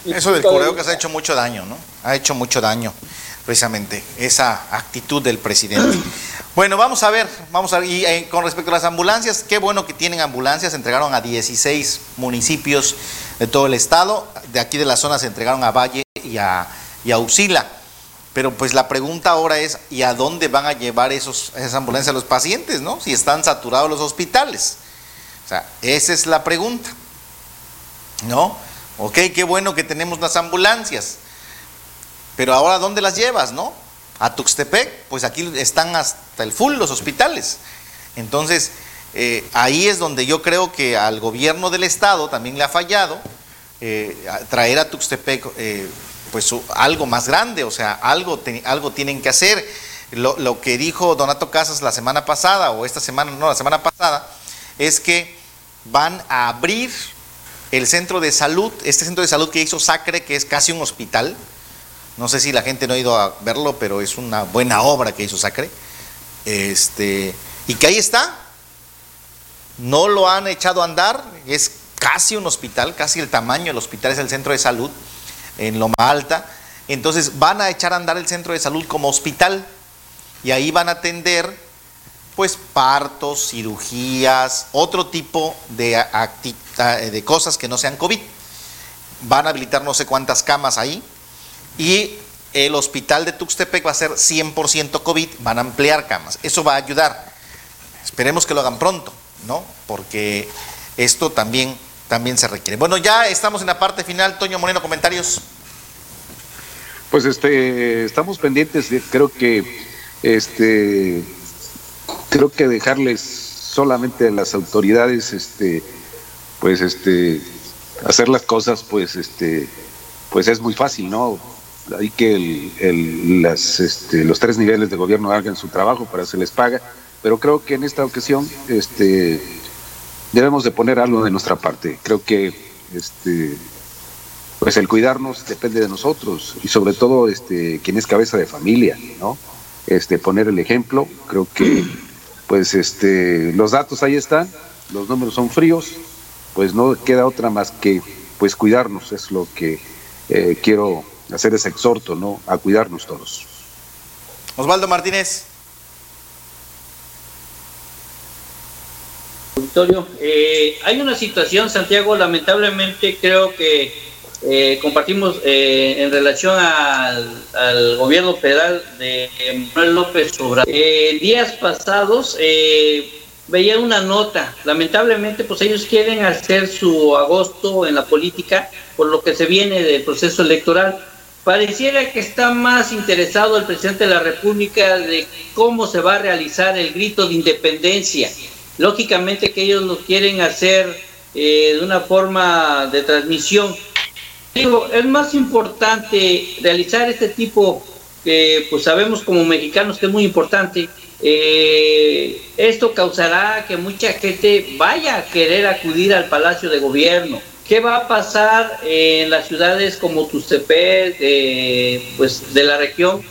Eso del cubrebocas ha hecho mucho daño, ¿no? Ha hecho mucho daño, precisamente, esa actitud del presidente. Bueno, vamos a ver, vamos a ver, y eh, con respecto a las ambulancias, qué bueno que tienen ambulancias, se entregaron a 16 municipios de todo el estado, de aquí de la zona se entregaron a Valle y a, y a Usila. Pero pues la pregunta ahora es, ¿y a dónde van a llevar esos, esas ambulancias los pacientes, no? Si están saturados los hospitales. O sea, esa es la pregunta. ¿No? Ok, qué bueno que tenemos las ambulancias. Pero ahora, ¿dónde las llevas, no? A Tuxtepec, pues aquí están hasta el full los hospitales. Entonces, eh, ahí es donde yo creo que al gobierno del estado también le ha fallado eh, traer a Tuxtepec eh, pues algo más grande, o sea, algo, algo tienen que hacer. Lo, lo, que dijo Donato Casas la semana pasada, o esta semana, no, la semana pasada, es que van a abrir el centro de salud, este centro de salud que hizo Sacre, que es casi un hospital. No sé si la gente no ha ido a verlo, pero es una buena obra que hizo Sacre. Este, y que ahí está. No lo han echado a andar, es casi un hospital, casi el tamaño del hospital es el centro de salud en Loma Alta. Entonces van a echar a andar el centro de salud como hospital y ahí van a atender pues partos, cirugías, otro tipo de, cosas que no sean COVID. Van a habilitar no sé cuántas camas ahí y el hospital de Tuxtepec va a ser 100% COVID, van a ampliar camas. Eso va a ayudar. Esperemos que lo hagan pronto, ¿no? Porque esto también también se requiere. Bueno, ya estamos en la parte final. Toño Moreno, comentarios. Pues este, estamos pendientes. creo que, este, creo que dejarles solamente a las autoridades, este, pues, este, hacer las cosas, pues, este, pues es muy fácil, ¿no? Hay que el, las, este, los tres niveles de gobierno hagan su trabajo para se les paga, pero creo que en esta ocasión, este, debemos de poner algo de nuestra parte. Creo que este pues el cuidarnos depende de nosotros y sobre todo este quien es cabeza de familia, ¿no? Este poner el ejemplo, creo que pues este los datos ahí están, los números son fríos, pues no queda otra más que pues cuidarnos, es lo que eh, quiero hacer ese exhorto, ¿no? A cuidarnos todos. Osvaldo Martínez. Eh, hay una situación, Santiago, lamentablemente creo que eh, compartimos eh, en relación al, gobierno federal de Manuel López Obrador. días pasados veía una nota, lamentablemente pues ellos quieren hacer su agosto en la política por lo que se viene del proceso electoral. Pareciera que está más interesado el presidente de la República de cómo se va a realizar el grito de independencia Lógicamente que ellos lo quieren hacer eh, de una forma de transmisión. Digo, es más importante realizar este tipo, que pues sabemos como mexicanos que es muy importante, eh, esto causará que mucha gente vaya a querer acudir al Palacio de Gobierno. ¿Qué va a pasar en las ciudades como Tustepec, eh, pues de la región?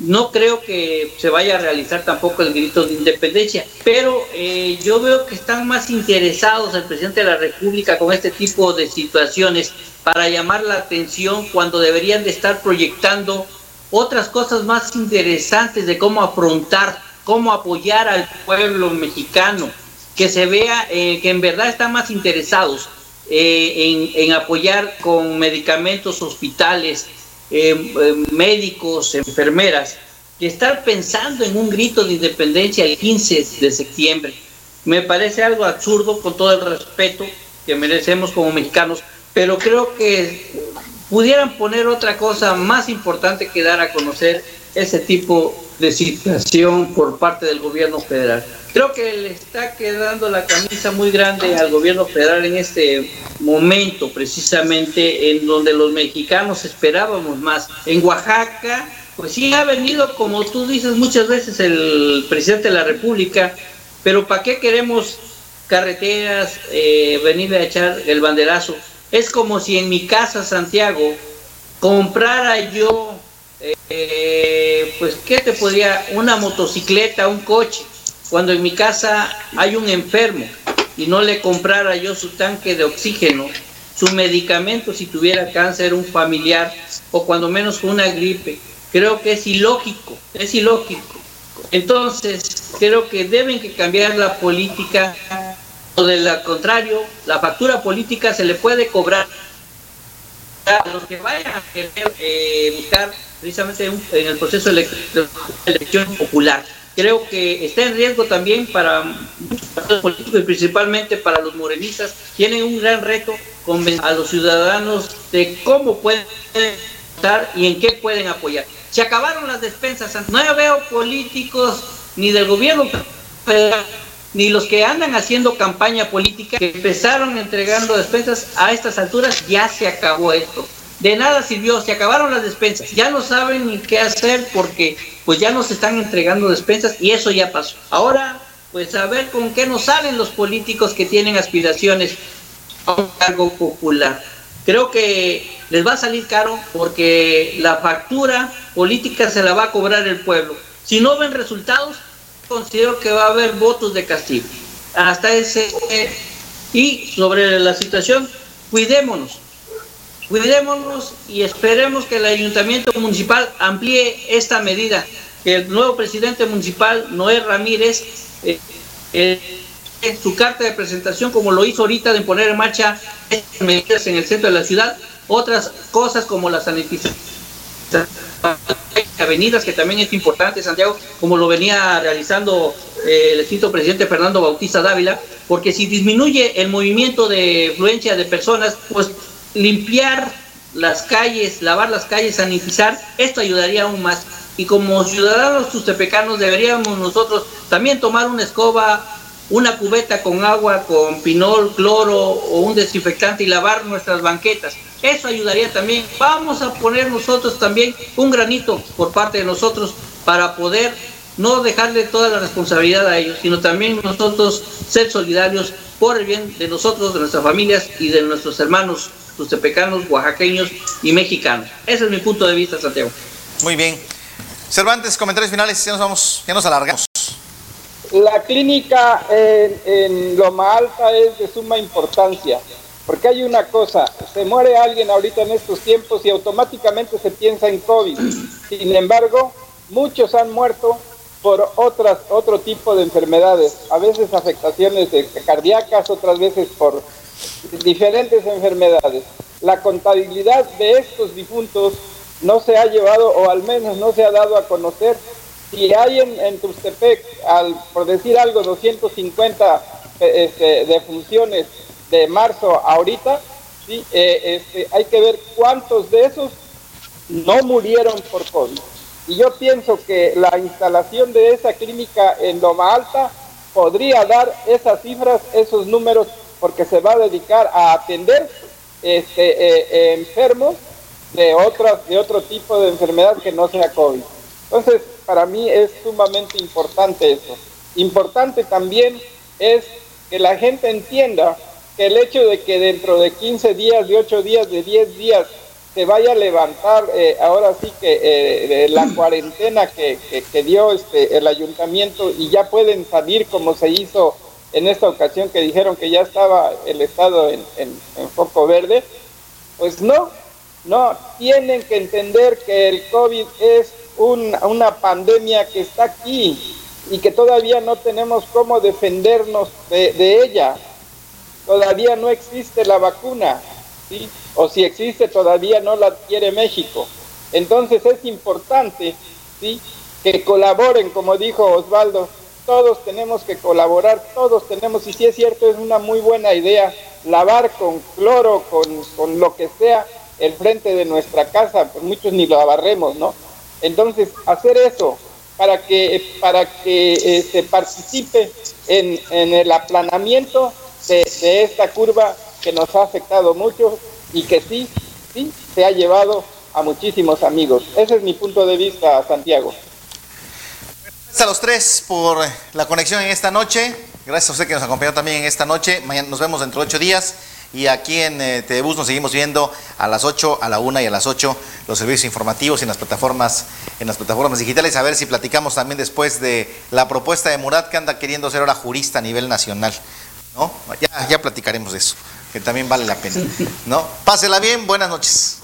No creo que se vaya a realizar tampoco el grito de independencia, pero eh, yo veo que están más interesados el presidente de la República con este tipo de situaciones para llamar la atención cuando deberían de estar proyectando otras cosas más interesantes de cómo afrontar, cómo apoyar al pueblo mexicano, que se vea eh, que en verdad están más interesados eh, en apoyar con medicamentos, hospitales, eh, eh, médicos, enfermeras, que estar pensando en un grito de independencia el 15 de septiembre. Me parece algo absurdo con todo el respeto que merecemos como mexicanos, pero creo que pudieran poner otra cosa más importante que dar a conocer ese tipo de situación por parte del gobierno federal. Creo que le está quedando la camisa muy grande al gobierno federal en este momento, precisamente en donde los mexicanos esperábamos más. En Oaxaca, pues sí ha venido, como tú dices muchas veces, el presidente de la República, pero ¿para qué queremos carreteras, eh, venir a echar el banderazo? Es como si en mi casa, Santiago, comprara yo, eh, pues, ¿qué te podría? Una motocicleta, un coche, cuando en mi casa hay un enfermo y no le comprara yo su tanque de oxígeno, su medicamento si tuviera cáncer, un familiar, o cuando menos una gripe. Creo que es ilógico, es ilógico. Entonces, creo que deben que cambiar la política, o de lo contrario, la factura política se le puede cobrar a los que vayan a querer eh, precisamente en el proceso de elección popular. Creo que está en riesgo también para los políticos y principalmente para los morenistas. Tienen un gran reto convencer a los ciudadanos de cómo pueden votar y en qué pueden apoyar. Se acabaron las despensas. No veo políticos ni del gobierno federal ni los que andan haciendo campaña política que empezaron entregando despensas a estas alturas, ya se acabó esto. De nada sirvió, se acabaron las despensas, ya no saben ni qué hacer porque pues ya nos están entregando despensas y eso ya pasó. Ahora, pues a ver con qué nos salen los políticos que tienen aspiraciones a un cargo popular. Creo que les va a salir caro porque la factura política se la va a cobrar el pueblo. Si no ven resultados, considero que va a haber votos de castigo. Hasta ese. Y sobre la situación, cuidémonos. Cuidémonos y esperemos que el ayuntamiento municipal amplíe esta medida. Que el nuevo presidente municipal, Noé Ramírez, eh, eh, en su carta de presentación, como lo hizo ahorita, de poner en marcha medidas en el centro de la ciudad, otras cosas como la sanitización avenidas, que también es importante, Santiago, como lo venía realizando eh, el extinto presidente Fernando Bautista Dávila, porque si disminuye el movimiento de fluencia de personas, pues limpiar las calles, lavar las calles, sanitizar, esto ayudaría aún más. Y como ciudadanos tustepecanos deberíamos nosotros también tomar una escoba, una cubeta con agua, con pinol, cloro o un desinfectante y lavar nuestras banquetas. Eso ayudaría también. Vamos a poner nosotros también un granito por parte de nosotros para poder no dejarle toda la responsabilidad a ellos, sino también nosotros ser solidarios por el bien de nosotros, de nuestras familias y de nuestros hermanos tustepecanos, oaxaqueños y mexicanos. Ese es mi punto de vista, Santiago. Muy bien. Cervantes, comentarios finales, ya nos vamos, ya nos alargamos. La clínica en, en Loma Alta es de suma importancia. Porque hay una cosa, se muere alguien ahorita en estos tiempos y automáticamente se piensa en COVID. Sin embargo, muchos han muerto por otras, otro tipo de enfermedades, a veces afectaciones cardíacas, otras veces por diferentes enfermedades. La contabilidad de estos difuntos no se ha llevado, o al menos no se ha dado a conocer. Si hay en, en Tustepec, al, por decir algo, 250 eh, este, defunciones de marzo ahorita, ¿sí? Eh, este, hay que ver cuántos de esos no murieron por COVID. Y yo pienso que la instalación de esa clínica en Loma Alta podría dar esas cifras, esos números, porque se va a dedicar a atender este, eh, enfermos de, otras, de otro tipo de enfermedad que no sea COVID. Entonces, para mí es sumamente importante eso. Importante también es que la gente entienda el hecho de que dentro de 15 días, de 8 días, de 10 días se vaya a levantar eh, ahora sí que eh, la cuarentena que, dio este, el ayuntamiento y ya pueden salir como se hizo en esta ocasión que dijeron que ya estaba el estado en, en, foco verde, pues no, no, tienen que entender que el COVID es una pandemia que está aquí y que todavía no tenemos cómo defendernos de, ella todavía no existe la vacuna, o si existe todavía no la adquiere México. Entonces es importante ¿sí? que colaboren, como dijo Osvaldo, todos tenemos que colaborar, todos tenemos, y si es cierto, es una muy buena idea lavar con cloro, con, con lo que sea, el frente de nuestra casa, pues muchos ni lo abarremos, ¿no? Entonces, hacer eso para que, para que se participe en, en, el aplanamiento de, de esta curva que nos ha afectado mucho y que sí, sí, se ha llevado a muchísimos amigos. Ese es mi punto de vista, Santiago. Gracias a los tres por la conexión en esta noche. Gracias a usted que nos acompañó también en esta noche. Mañana nos vemos dentro de ocho días. Y aquí en eh, nos seguimos viendo a las 8, a la 1 y a las 8 los servicios informativos en las plataformas, en las plataformas digitales. A ver si platicamos también después de la propuesta de Murat que anda queriendo ser ahora jurista a nivel nacional. ¿no? Ya, ya platicaremos de eso, que también vale la pena. ¿no? Pásela bien, buenas noches.